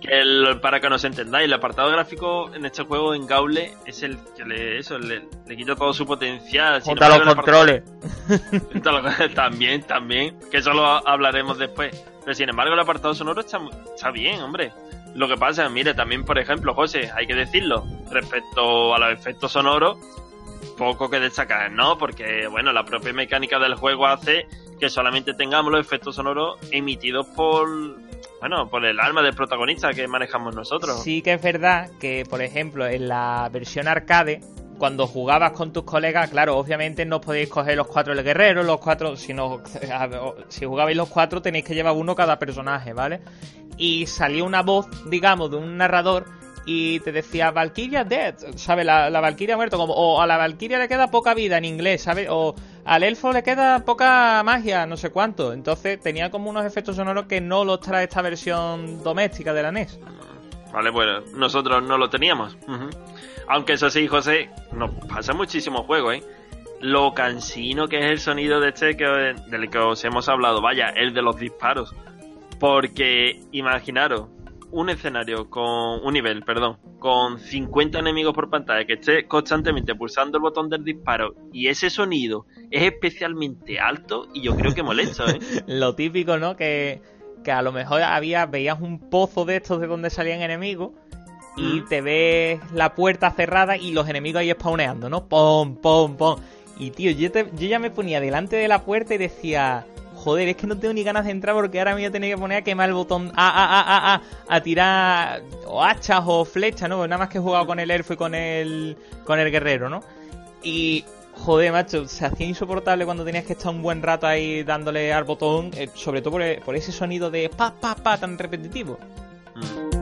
Que el- para que nos entendáis, el apartado gráfico en este juego, en Gaule, es el que le, eso, le, le quita todo su potencial. Sin Junto a los apartado- controles. También, también. Que eso lo hablaremos después. Pero sin embargo, el apartado sonoro está, mu- está bien, hombre. Lo que pasa, mire, también, por ejemplo, José, hay que decirlo, respecto a los efectos sonoros, poco que destacar, ¿no? Porque, bueno, la propia mecánica del juego hace que solamente tengamos los efectos sonoros emitidos por, bueno, por el alma del protagonista que manejamos nosotros. Sí que es verdad que, por ejemplo, en la versión arcade, cuando jugabas con tus colegas, claro, obviamente no podéis coger los cuatro el guerrero, los cuatro, si, no, si jugabais los cuatro tenéis que llevar uno cada personaje, ¿vale? Y salía una voz, digamos, de un narrador y te decía Valkyria dead, ¿sabes? La, la Valkyria muerto, como, o a la Valkyria le queda poca vida en inglés, ¿sabes? O al elfo le queda poca magia, no sé cuánto. Entonces tenía como unos efectos sonoros que no los trae esta versión doméstica de la NES. Vale, bueno, nosotros no lo teníamos. Aunque eso sí, José, nos pasa muchísimo juego, ¿eh? Lo cansino que es el sonido de este que, del que os hemos hablado, vaya, el de los disparos. Porque imaginaros un escenario con un nivel, perdón, con 50 enemigos por pantalla que esté constantemente pulsando el botón del disparo y ese sonido es especialmente alto y yo creo que molesto, ¿eh? Lo típico, ¿no? Que, que a lo mejor había, veías un pozo de estos de donde salían enemigos y te ves la puerta cerrada y los enemigos ahí spawneando, ¿no? Pom, pom, pom. Y tío, yo, te- yo ya me ponía delante de la puerta y decía, joder, es que no tengo ni ganas de entrar porque ahora me voy a tener que poner a quemar el botón A, A, A, A, A, a tirar o hachas o flechas, ¿no? Nada más que he jugado con el elfo y con el, con el guerrero, ¿no? Y joder, macho, se hacía insoportable cuando tenías que estar un buen rato ahí dándole al botón, eh, sobre todo por, ese sonido de pa, pa, pa tan repetitivo. Mm.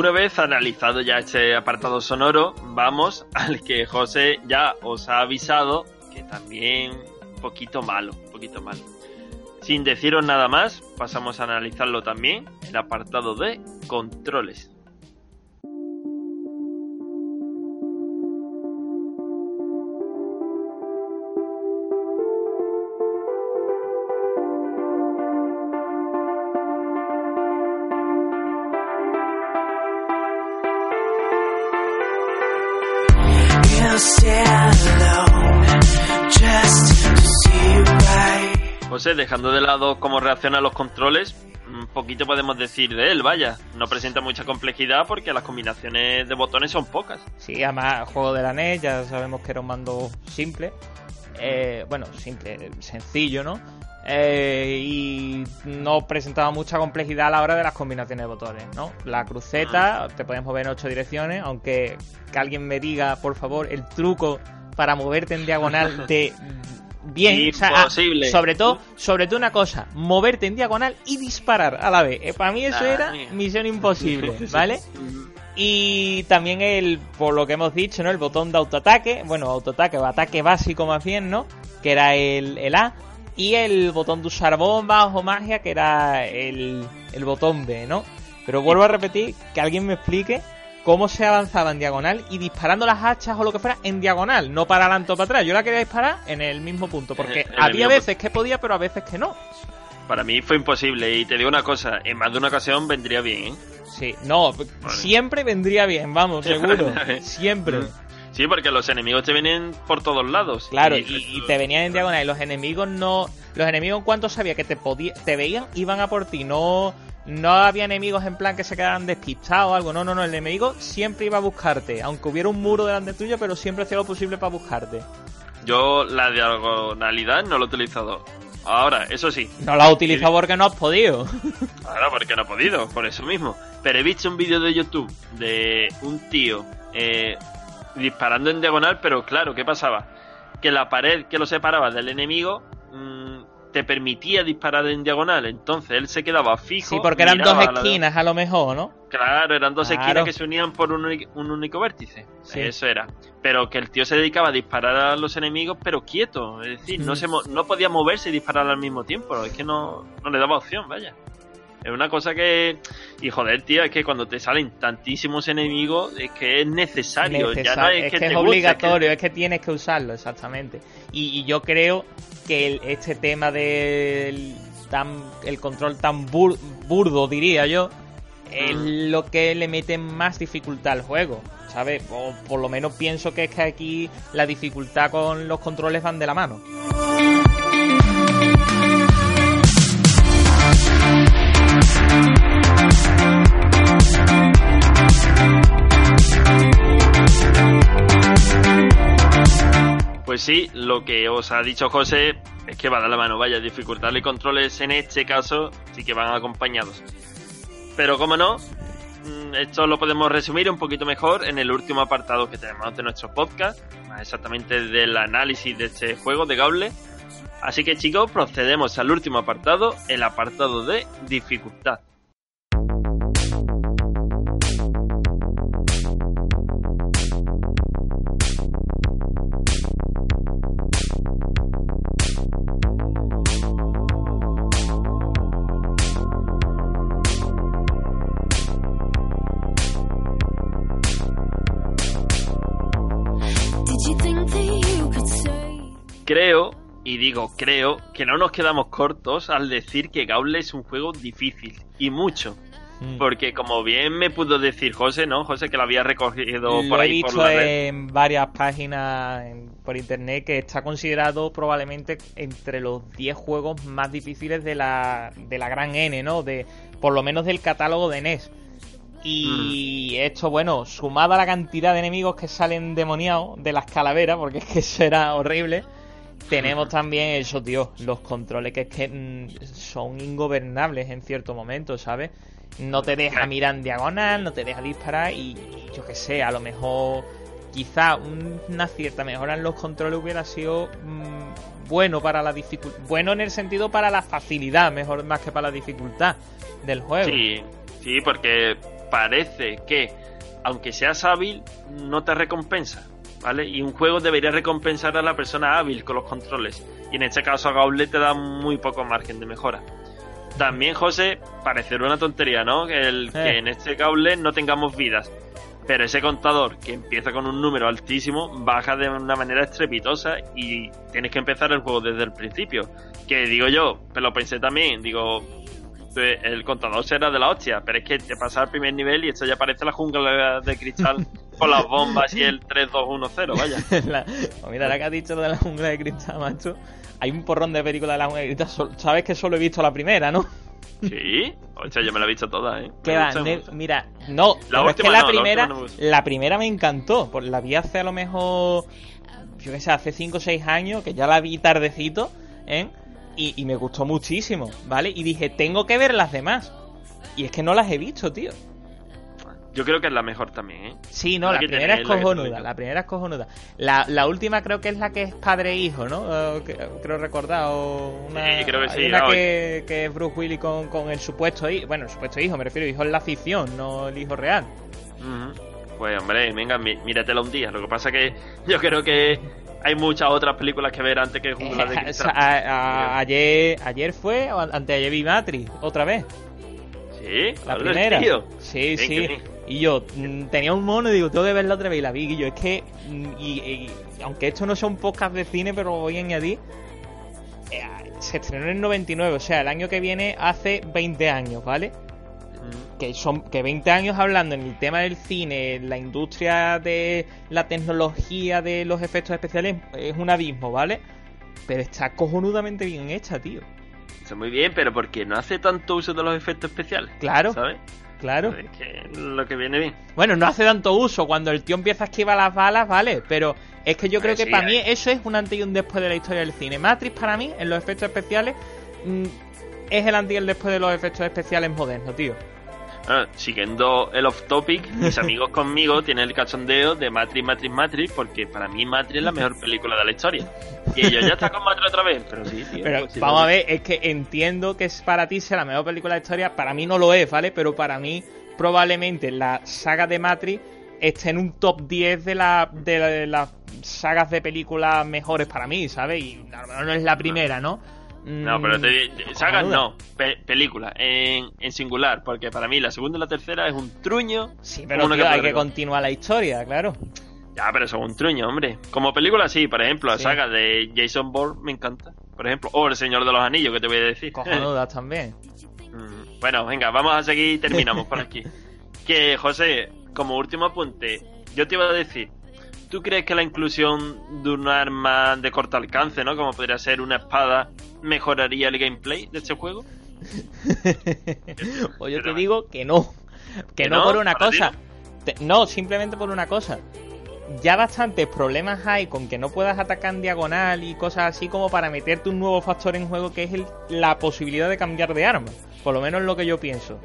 Una vez analizado ya este apartado sonoro, vamos al que José ya os ha avisado que también un poquito malo, un poquito malo. Sin deciros nada más, pasamos a analizarlo también, el apartado de controles. José, dejando de lado cómo reaccionan los controles, un poquito podemos decir de él, vaya. No presenta mucha complejidad porque las combinaciones de botones son pocas. Sí, además, juego de la NES, ya sabemos que era un mando simple. Eh, bueno, simple, sencillo, ¿no? Eh, y no presentaba mucha complejidad a la hora de las combinaciones de botones, ¿no? La cruceta, te puedes mover en ocho direcciones, aunque que alguien me diga, por favor, el truco para moverte en diagonal de bien, o sea, ah, Imposible. sobre todo, sobre todo una cosa, moverte en diagonal y disparar a la vez. Eh, para mí eso Ah, era misión imposible, ¿vale? Y también el, por lo que hemos dicho, ¿no? El botón de autoataque, bueno, autoataque o ataque básico más bien, ¿no? Que era el, el A. Y el botón de usar bombas o magia, que era el, el botón B, ¿no? Pero vuelvo a repetir, que alguien me explique cómo se avanzaba en diagonal y disparando las hachas o lo que fuera en diagonal, no para adelante o para atrás. Yo la quería disparar en el mismo punto, porque En había veces que podía, pero a veces que no. Para mí fue imposible y te digo una cosa, en más de una ocasión vendría bien, ¿eh? Sí, no, siempre vendría bien, vamos, seguro. Siempre. Sí, porque los enemigos te vienen por todos lados. Claro, Y- y, y te venían en diagonal y los enemigos no... Los enemigos en cuanto sabía que te podía, te veían, iban a por ti, no... No había enemigos en plan que se quedaran despistados o algo, no, no, no, el enemigo siempre iba a buscarte, aunque hubiera un muro delante tuyo, pero siempre hacía lo posible para buscarte. Yo la diagonalidad no lo he utilizado. Ahora, eso sí, No lo has utilizado porque no has podido. ahora porque no he podido, por eso mismo. Pero he visto un vídeo de YouTube de un tío eh, disparando en diagonal, pero claro, ¿qué pasaba? Que la pared que lo separaba del enemigo mm, te permitía disparar en diagonal, entonces él se quedaba fijo. Sí, porque eran dos esquinas a lo mejor, ¿no? Claro, eran dos Claro. esquinas que se unían por un, un único vértice. Sí. Eso era. Pero que el tío se dedicaba a disparar a los enemigos, pero quieto. Es decir, no, Mm. se mo- no podía moverse y disparar al mismo tiempo. Es que no, no le daba opción, vaya. Es una cosa que. Y joder, tío, es que cuando te salen tantísimos enemigos, es que es necesario. Ya no es, es que, que, es obligatorio, es que... tienes que usarlo, exactamente. Y, y yo creo que el- este tema del tan, el control tan bur- burdo, diría yo, es Mm. lo que le mete más dificultad al juego, ¿sabes? O por lo menos pienso que es que aquí la dificultad con los controles van de la mano. Pues sí, lo que os ha dicho José es que va a dar la mano, vaya, dificultad y controles en este caso sí que van acompañados. Pero como no, mm, esto lo podemos resumir un poquito mejor en el último apartado que tenemos de nuestro podcast, más exactamente del análisis de este juego de Gable. Así que chicos, procedemos al último apartado, el apartado de dificultad. Creo, y digo creo, que no nos quedamos cortos al decir que Gauble es un juego difícil, y mucho. Mm. Porque como bien me pudo decir José, ¿no? José que lo había recogido Lo por he ahí por visto la red. en varias páginas por internet que está considerado probablemente entre los 10 juegos más difíciles de la, de la gran N, ¿no? De, por lo menos del catálogo de NES. Y Mm. esto, bueno, sumado a la cantidad de enemigos que salen demoniados de las calaveras, porque es que eso era horrible, tenemos también eso, tío, los controles que es que mm, son ingobernables en cierto momento, ¿sabes? No te deja mirar en diagonal, no te deja disparar y yo que sé, a lo mejor quizá un- una cierta mejora en los controles hubiera sido mm, bueno para la dificultad, bueno en el sentido para la facilidad, mejor más que para la dificultad del juego. Sí, sí, porque parece que aunque seas hábil, no te recompensa, ¿vale? Y un juego debería recompensar a la persona hábil con los controles. Y en este caso a Gauble te da muy poco margen de mejora. También, José, parecerá una tontería, ¿no? Que, el, que Eh. en este Gauble no tengamos vidas. Pero ese contador que empieza con un número altísimo baja de una manera estrepitosa y tienes que empezar el juego desde el principio. Que digo yo, pero lo pensé también, digo, el contador será de la hostia, pero es que te pasa al primer nivel y esto ya parece la jungla de cristal con las bombas y el 3, 2, 1, 0, vaya. La- pues mira, ahora que has dicho lo de la jungla de cristal, macho, hay un porrón de películas de la jungla de cristal. Sabes que solo he visto la primera, ¿no? Sí, o sea, yo me la he visto toda, ¿eh? Mucho. mira, no, La pero es que última la no, primera, última no la primera me encantó, pues la vi hace a lo mejor, yo qué sé, hace 5 o 6 años, que ya la vi tardecito, ¿eh? Y, y me gustó muchísimo, ¿vale? Y dije, tengo que ver las demás. Y es que no las he visto, tío. Yo creo que es la mejor también, ¿eh? Sí, no, La la primera tenéis, es la que cojonuda, tenéis. la primera es cojonuda. La, la última creo que es la que es padre e hijo, ¿no? Eh, que- creo recordar, una, Sí, creo que sí, una ah, que, que es Bruce Willis con, con el supuesto hijo, bueno, el supuesto hijo, me refiero, hijo en la ficción, no el hijo real. Pues hombre, venga, mí- míratela un día. Lo que pasa que yo creo que hay muchas otras películas que ver antes que Jungla de Eh, Cristal. a- a- ayer, ayer fue, o anteayer vi Matrix, otra vez, Sí, la ¿Hablas, primera. tío? Sí, sí. bien. Y yo mm, tenía un mono y digo, tengo que verla otra vez y la vi. Y yo, es que, mm, y, y- aunque esto no sea un podcast de cine, pero voy a añadir, eh, se estrenó en el 99, o sea, el año que viene hace 20 años, ¿vale? Que son que 20 años hablando en el tema del cine, en la industria de la tecnología, de los efectos especiales, es un abismo, ¿vale? Pero está cojonudamente bien hecha, tío. Está muy bien, pero porque no hace tanto uso de los efectos especiales. Claro, ¿Sabes? claro. Es que lo que viene bien. Bueno, no hace tanto uso. Cuando el tío empieza a esquivar las balas, vale. Pero es que yo creo que para eh. mí eso es un antes y un después de la historia del cine. Matrix, para mí, en los efectos especiales, mm, es el antes y el después de los efectos especiales modernos, tío. Bueno, siguiendo el off topic, mis amigos conmigo tienen el cachondeo de Matrix, Matrix, Matrix, porque para mí Matrix es la mejor película de la historia. Y ellos ya está con Matrix otra vez, pero sí, tío. Pero pues sí, vamos a ver, es que entiendo que es para ti sea la mejor película de la historia. Para mí no lo es, ¿vale? Pero para mí, probablemente la saga de Matrix esté en un top 10 de, la, de, la- de las sagas de películas mejores para mí, ¿sabes? Y a lo mejor no es la primera, ¿no? No, pero te, Mm, sagas no, pe- película, en, en singular, porque para mí la segunda y la tercera es un truño. Sí, pero tío, hay que continuar la historia, claro. Ya, pero son un truño, hombre. Como película sí, por ejemplo, la Sí. saga de Jason Bourne me encanta. Por ejemplo, o El Señor de los Anillos, que te voy a decir. Cojonudas también. Mm, Bueno, venga, vamos a seguir y terminamos por aquí. Que, José, como último apunte, yo te iba a decir, ¿tú crees que la inclusión de un arma de corto alcance, ¿no? Como podría ser una espada, mejoraría el gameplay de este juego? pues yo te digo que no. Que ¿Que no, no? por una ¿Para ti cosa. Te- no, simplemente por una cosa. ya bastantes problemas hay con que no puedas atacar en diagonal y cosas así como para meterte un nuevo factor en juego que es el- la posibilidad de cambiar de arma. Por lo menos lo que yo pienso.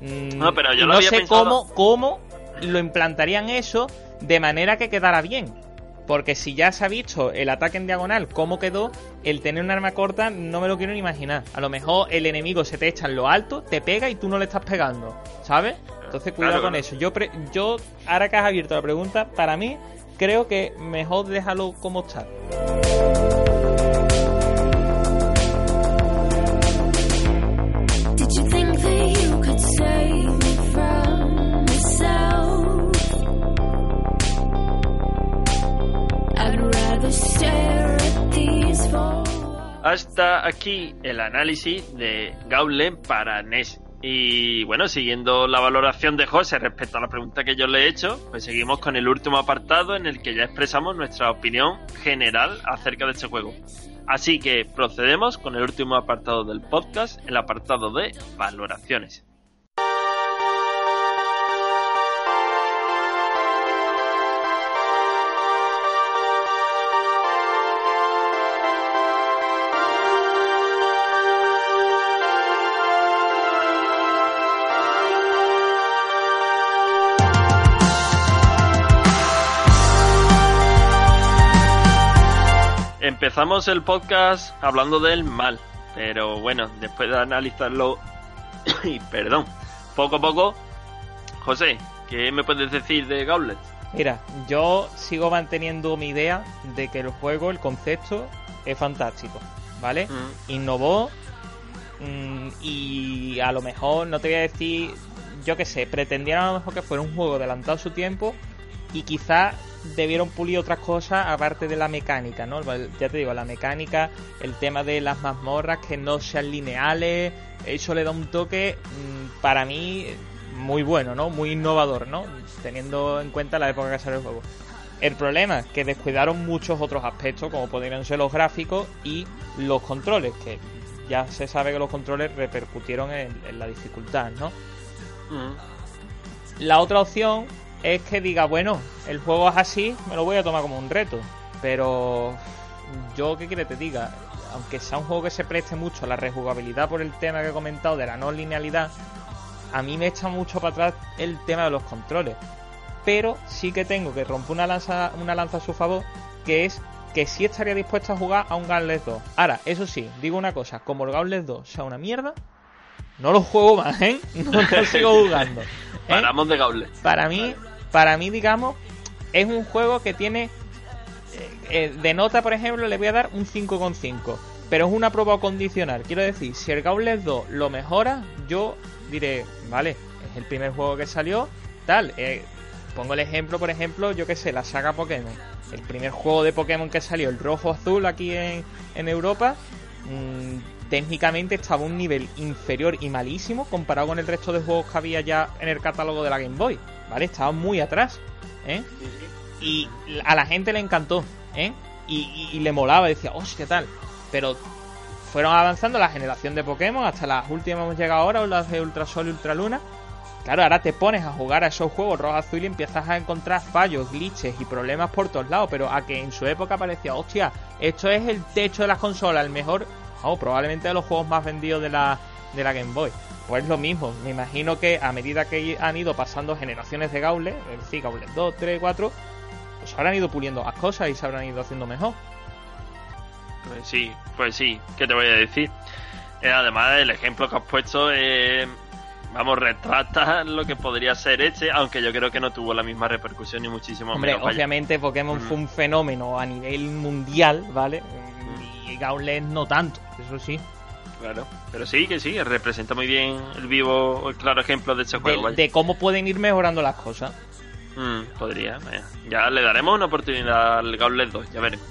Mm, No, pero yo lo no había sé pensado- cómo, cómo lo implantarían eso de manera que quedara bien. Porque si ya se ha visto el ataque en diagonal, cómo quedó, el tener un arma corta no me lo quiero ni imaginar. A lo mejor el enemigo se te echa en lo alto, te pega y tú no le estás pegando, ¿sabes? Entonces cuidado Claro, con claro. eso. Yo, pre- yo, ahora que has abierto la pregunta, para mí creo que mejor déjalo como está. Hasta aquí el análisis de Gauntlet para NES. Y bueno, siguiendo la valoración de José respecto a la pregunta que yo le he hecho, pues seguimos con el último apartado en el que ya expresamos nuestra opinión general acerca de este juego. Así que procedemos con el último apartado del podcast, el apartado de valoraciones. Empezamos el podcast hablando del mal, pero bueno, después de analizarlo, y perdón, poco a poco, José, ¿qué me puedes decir de Gauntlet? Mira, yo sigo manteniendo mi idea de que el juego, el concepto, es fantástico, ¿vale? Mm, Innovó mm, y a lo mejor, no te voy a decir, yo qué sé, pretendieron a lo mejor que fuera un juego adelantado a su tiempo y quizás debieron pulir otras cosas aparte de la mecánica, ¿no? Ya te digo, la mecánica, el tema de las mazmorras que no sean lineales, eso le da un toque mm, para mí muy bueno, ¿no? Muy innovador, ¿no? Teniendo en cuenta la época que salió el juego. El problema es que descuidaron muchos otros aspectos, como podrían ser los gráficos y los controles, que ya se sabe que los controles repercutieron en, en la dificultad, ¿no? mm. La otra opción es que diga, bueno, el juego es así, me lo voy a tomar como un reto. Pero yo, ¿qué quiere te diga? Aunque sea un juego que se preste mucho a la rejugabilidad por el tema que he comentado de la no linealidad, a mí me echa mucho para atrás el tema de los controles. Pero sí que tengo que romper una lanza, una lanza a su favor, que es que sí estaría dispuesto a jugar a un Gauntlet 2. Ahora, eso sí, digo una cosa, como el Gauntlet 2 sea una mierda, no lo juego más, ¿eh? No lo sigo jugando. ¿eh? Paramos de Gauntlet. Para mí, para mí, digamos, es un juego que tiene. eh, eh, de nota, por ejemplo, le voy a dar un 5,5. Pero es una prueba condicional. Quiero decir, si el Gauntlet 2 lo mejora, yo diré, vale, es el primer juego que salió, tal. eh, pongo el ejemplo, por ejemplo, yo que sé, la saga Pokémon. El primer juego de Pokémon que salió, el rojo azul aquí en, Europa, mm, técnicamente estaba a un nivel inferior y malísimo comparado con el resto de juegos que había ya en el catálogo de la Game Boy. ¿Vale? Estaba muy atrás. ¿eh? Y a la gente le encantó. ¿eh? Y, le molaba, decía, hostia, tal. Pero fueron avanzando la generación de Pokémon hasta las últimas hemos llegado ahora, las de Ultra Sol y Ultra Luna. Claro, ahora te pones a jugar a esos juegos rojo azul y empiezas a encontrar fallos, glitches y problemas por todos lados. Pero a que en su época parecía, hostia, esto es el techo de las consolas, el mejor, vamos, probablemente de los juegos más vendidos de la, de la Game Boy. Pues lo mismo, me imagino que a medida que han ido pasando generaciones de Gauntlet, es decir, Gauntlet 2, 3, 4, pues habrán ido puliendo las cosas y se habrán ido haciendo mejor. Pues sí, pues sí, ¿qué te voy a decir? Eh, además, el ejemplo que has puesto, eh, vamos, retrata lo que podría ser este, aunque yo creo que no tuvo la misma repercusión ni muchísimo Hombre, menos. obviamente Pokémon Mm. fue un fenómeno a nivel mundial, ¿vale? Y Gauntlet no tanto, eso sí. Claro, pero sí, que sí, representa muy bien el vivo, el claro ejemplo de este juego. De, vaya. de cómo pueden ir mejorando las cosas. Mm, podría, vaya. ya le daremos una oportunidad al Gauntlet 2, ya veremos.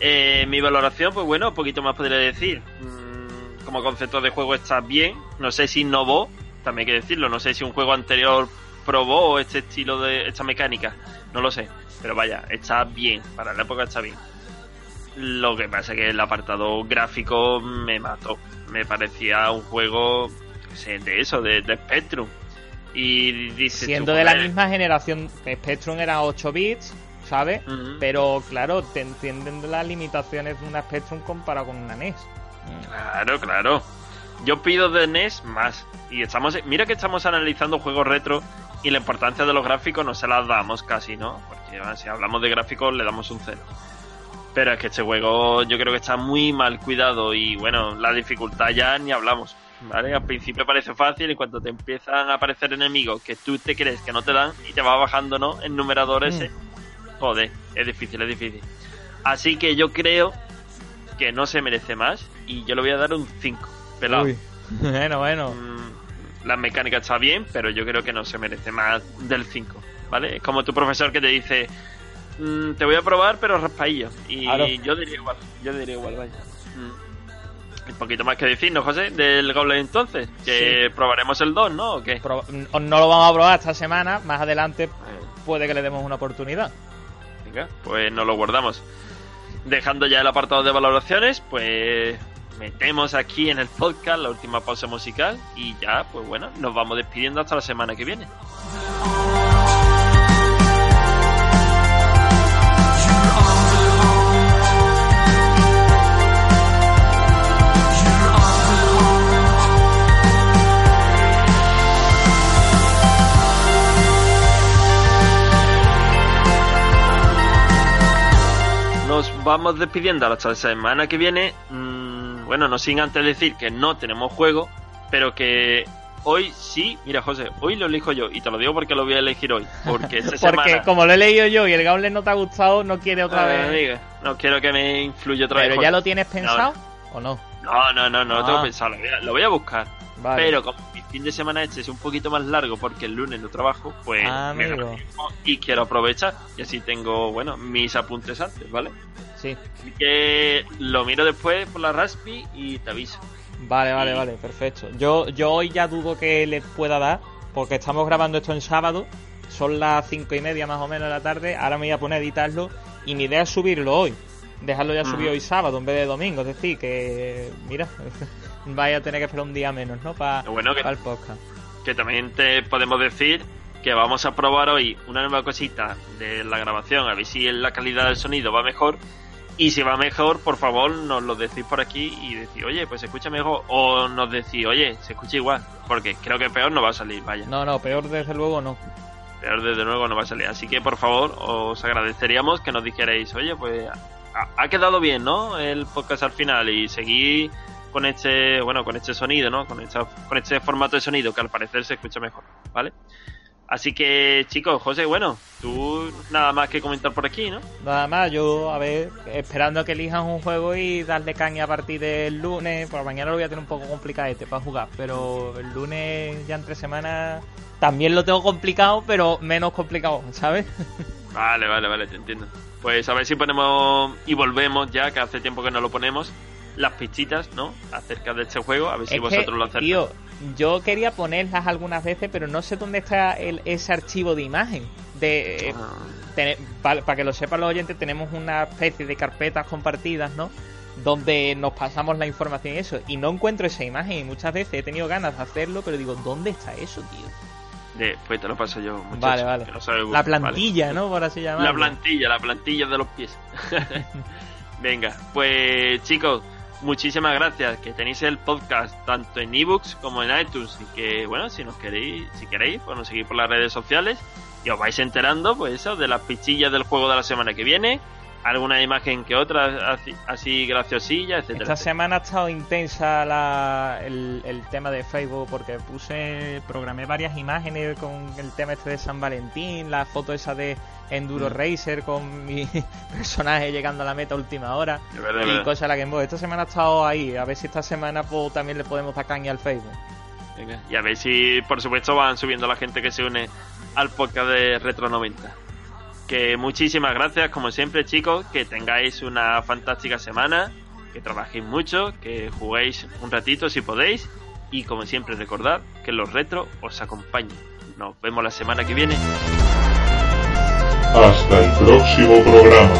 Eh, mi valoración, pues bueno, un poquito más podría decir. Mm, como concepto de juego está bien, no sé si innovó, también hay que decirlo, no sé si un juego anterior probó este estilo de esta mecánica, no lo sé, pero vaya, está bien, para la época está bien. Lo que pasa es que el apartado gráfico me mató, me parecía un juego, sé, de eso, de, de Spectrum. Y dices Siendo de la misma generación, Spectrum era 8 bits, ¿sabes? Pero claro, te entienden las limitaciones de una Spectrum comparado con una NES. Claro, claro. Yo pido de NES más. Y estamos, mira que estamos analizando juegos retro y la importancia de los gráficos no se las damos casi, ¿no? Porque bueno, si hablamos de gráficos le damos un cero. Pero es que este juego yo creo que está muy mal cuidado y bueno, la dificultad ya ni hablamos. ¿Vale? Al principio parece fácil y cuando te empiezan a aparecer enemigos que tú te crees que no te dan y te va bajando, ¿no? El numerador ese. Joder, es difícil, es difícil. Así que yo creo que no se merece más y yo le voy a dar un 5. Pelado. Uy. Bueno, bueno. Mm, La mecánica está bien, pero yo creo que no se merece más del 5. ¿Vale? Es como tu profesor que te dice, "Mm, te voy a probar, pero raspaillo. Y Claro. yo diría igual, yo diría igual, vaya. Mm. Un poquito más que decir, ¿no, José? Del Goblin entonces. Que probaremos el 2, ¿no? ¿O qué? Pro- no lo vamos a probar esta semana, más adelante puede que le demos una oportunidad. Venga, pues nos lo guardamos. Dejando ya el apartado de valoraciones, pues metemos aquí en el podcast la última pausa musical y ya, pues bueno, nos vamos despidiendo hasta la semana que viene. Vamos despidiendo hasta la semana que viene. Mm, bueno, no sin antes decir que no tenemos juego, pero que hoy sí, mira José, hoy lo elijo yo y te lo digo porque lo voy a elegir hoy, porque esta Porque semana como lo he leído yo y el Gauntlet no te ha gustado, no quiere otra Ah, vez. no quiero que me influya otra vez. Pero ya lo tienes pensado o no? No, no, no, no lo tengo Ah. pensado, lo voy a, lo voy a buscar. Vale. Pero como fin de semana este es un poquito más largo porque el lunes no trabajo, pues Ah, me y quiero aprovechar. Y así tengo, bueno, mis apuntes antes, ¿vale? Sí. Así que lo miro después por la Raspi y te aviso. Vale, vale, vale, perfecto. Yo, yo hoy ya dudo que le pueda dar, porque estamos grabando esto en sábado, son las cinco y media más o menos de la tarde, ahora me voy a poner a editarlo y mi idea es subirlo hoy, dejarlo ya subido Ujú. hoy sábado en vez de domingo, es decir, que mira, vaya a tener que esperar un día menos, ¿no? Para bueno el podcast. Que también te podemos decir que vamos a probar hoy una nueva cosita de la grabación, a ver si la calidad del sonido va mejor. Y si va mejor, por favor, nos lo decís por aquí y decís, oye, pues se escucha mejor. O nos decís, oye, se escucha igual. Porque creo que peor no va a salir, vaya. No, no, peor desde luego no. Peor desde luego no va a salir. Así que por favor, os agradeceríamos que nos dijerais, oye, pues ha, ha quedado bien, ¿no? El podcast al final y seguir con este, bueno, con este sonido, ¿no? Con, esta- con este formato de sonido que al parecer se escucha mejor, ¿vale? Así que, chicos, José, bueno, tú nada más que comentar por aquí, ¿no? Nada más, yo, a ver, esperando a que elijan un juego y darle caña a partir del lunes. Por la mañana lo voy a tener un poco complicado este para jugar, pero el lunes ya entre semanas también lo tengo complicado, pero menos complicado, ¿sabes? Vale, vale, vale, te entiendo. Pues a ver si ponemos y volvemos ya, que hace tiempo que no lo ponemos, las pichitas, ¿no? Acerca de este juego, a ver si es vosotros que, lo acertáis. tío, yo quería ponerlas algunas veces, pero no sé dónde está el, ese archivo de imagen. De, eh, Ah, para que lo sepan los oyentes, tenemos una especie de carpetas compartidas, ¿no? Donde nos pasamos la información y eso. Y no encuentro esa imagen. Y muchas veces he tenido ganas de hacerlo, pero digo, ¿dónde está eso, tío? de- pues te lo paso yo, muchacho, Vale, vale. no La plantilla, ¿no? Por así llamarlo. La plantilla, la plantilla de los pies. Venga, pues chicos, muchísimas gracias. Que tenéis el podcast tanto en ebooks como en iTunes. Y que, bueno, si nos queréis, si queréis, pues nos seguís por las redes sociales y os vais enterando, pues eso, de las pichillas del juego de la semana que viene. Alguna imagen que otra, así, así graciosilla, etcétera. Esta semana ha estado intensa la, el, el tema de Facebook porque puse, programé varias imágenes con el tema este de San Valentín, la foto esa de Enduro Mm. Racer con mi personaje llegando a la meta a última hora De verdad, de y verdad. cosas de la Game Boy. Esta semana ha estado ahí, a ver si esta semana pues, también le podemos dar caña al Facebook. Venga, Y a ver si, por supuesto, van subiendo la gente que se une al podcast de Retro 90. Que muchísimas gracias, como siempre, chicos. Que tengáis una fantástica semana. Que trabajéis mucho. Que juguéis un ratito si podéis. Y como siempre, recordad que los retro os acompañen. Nos vemos la semana que viene. Hasta el próximo programa.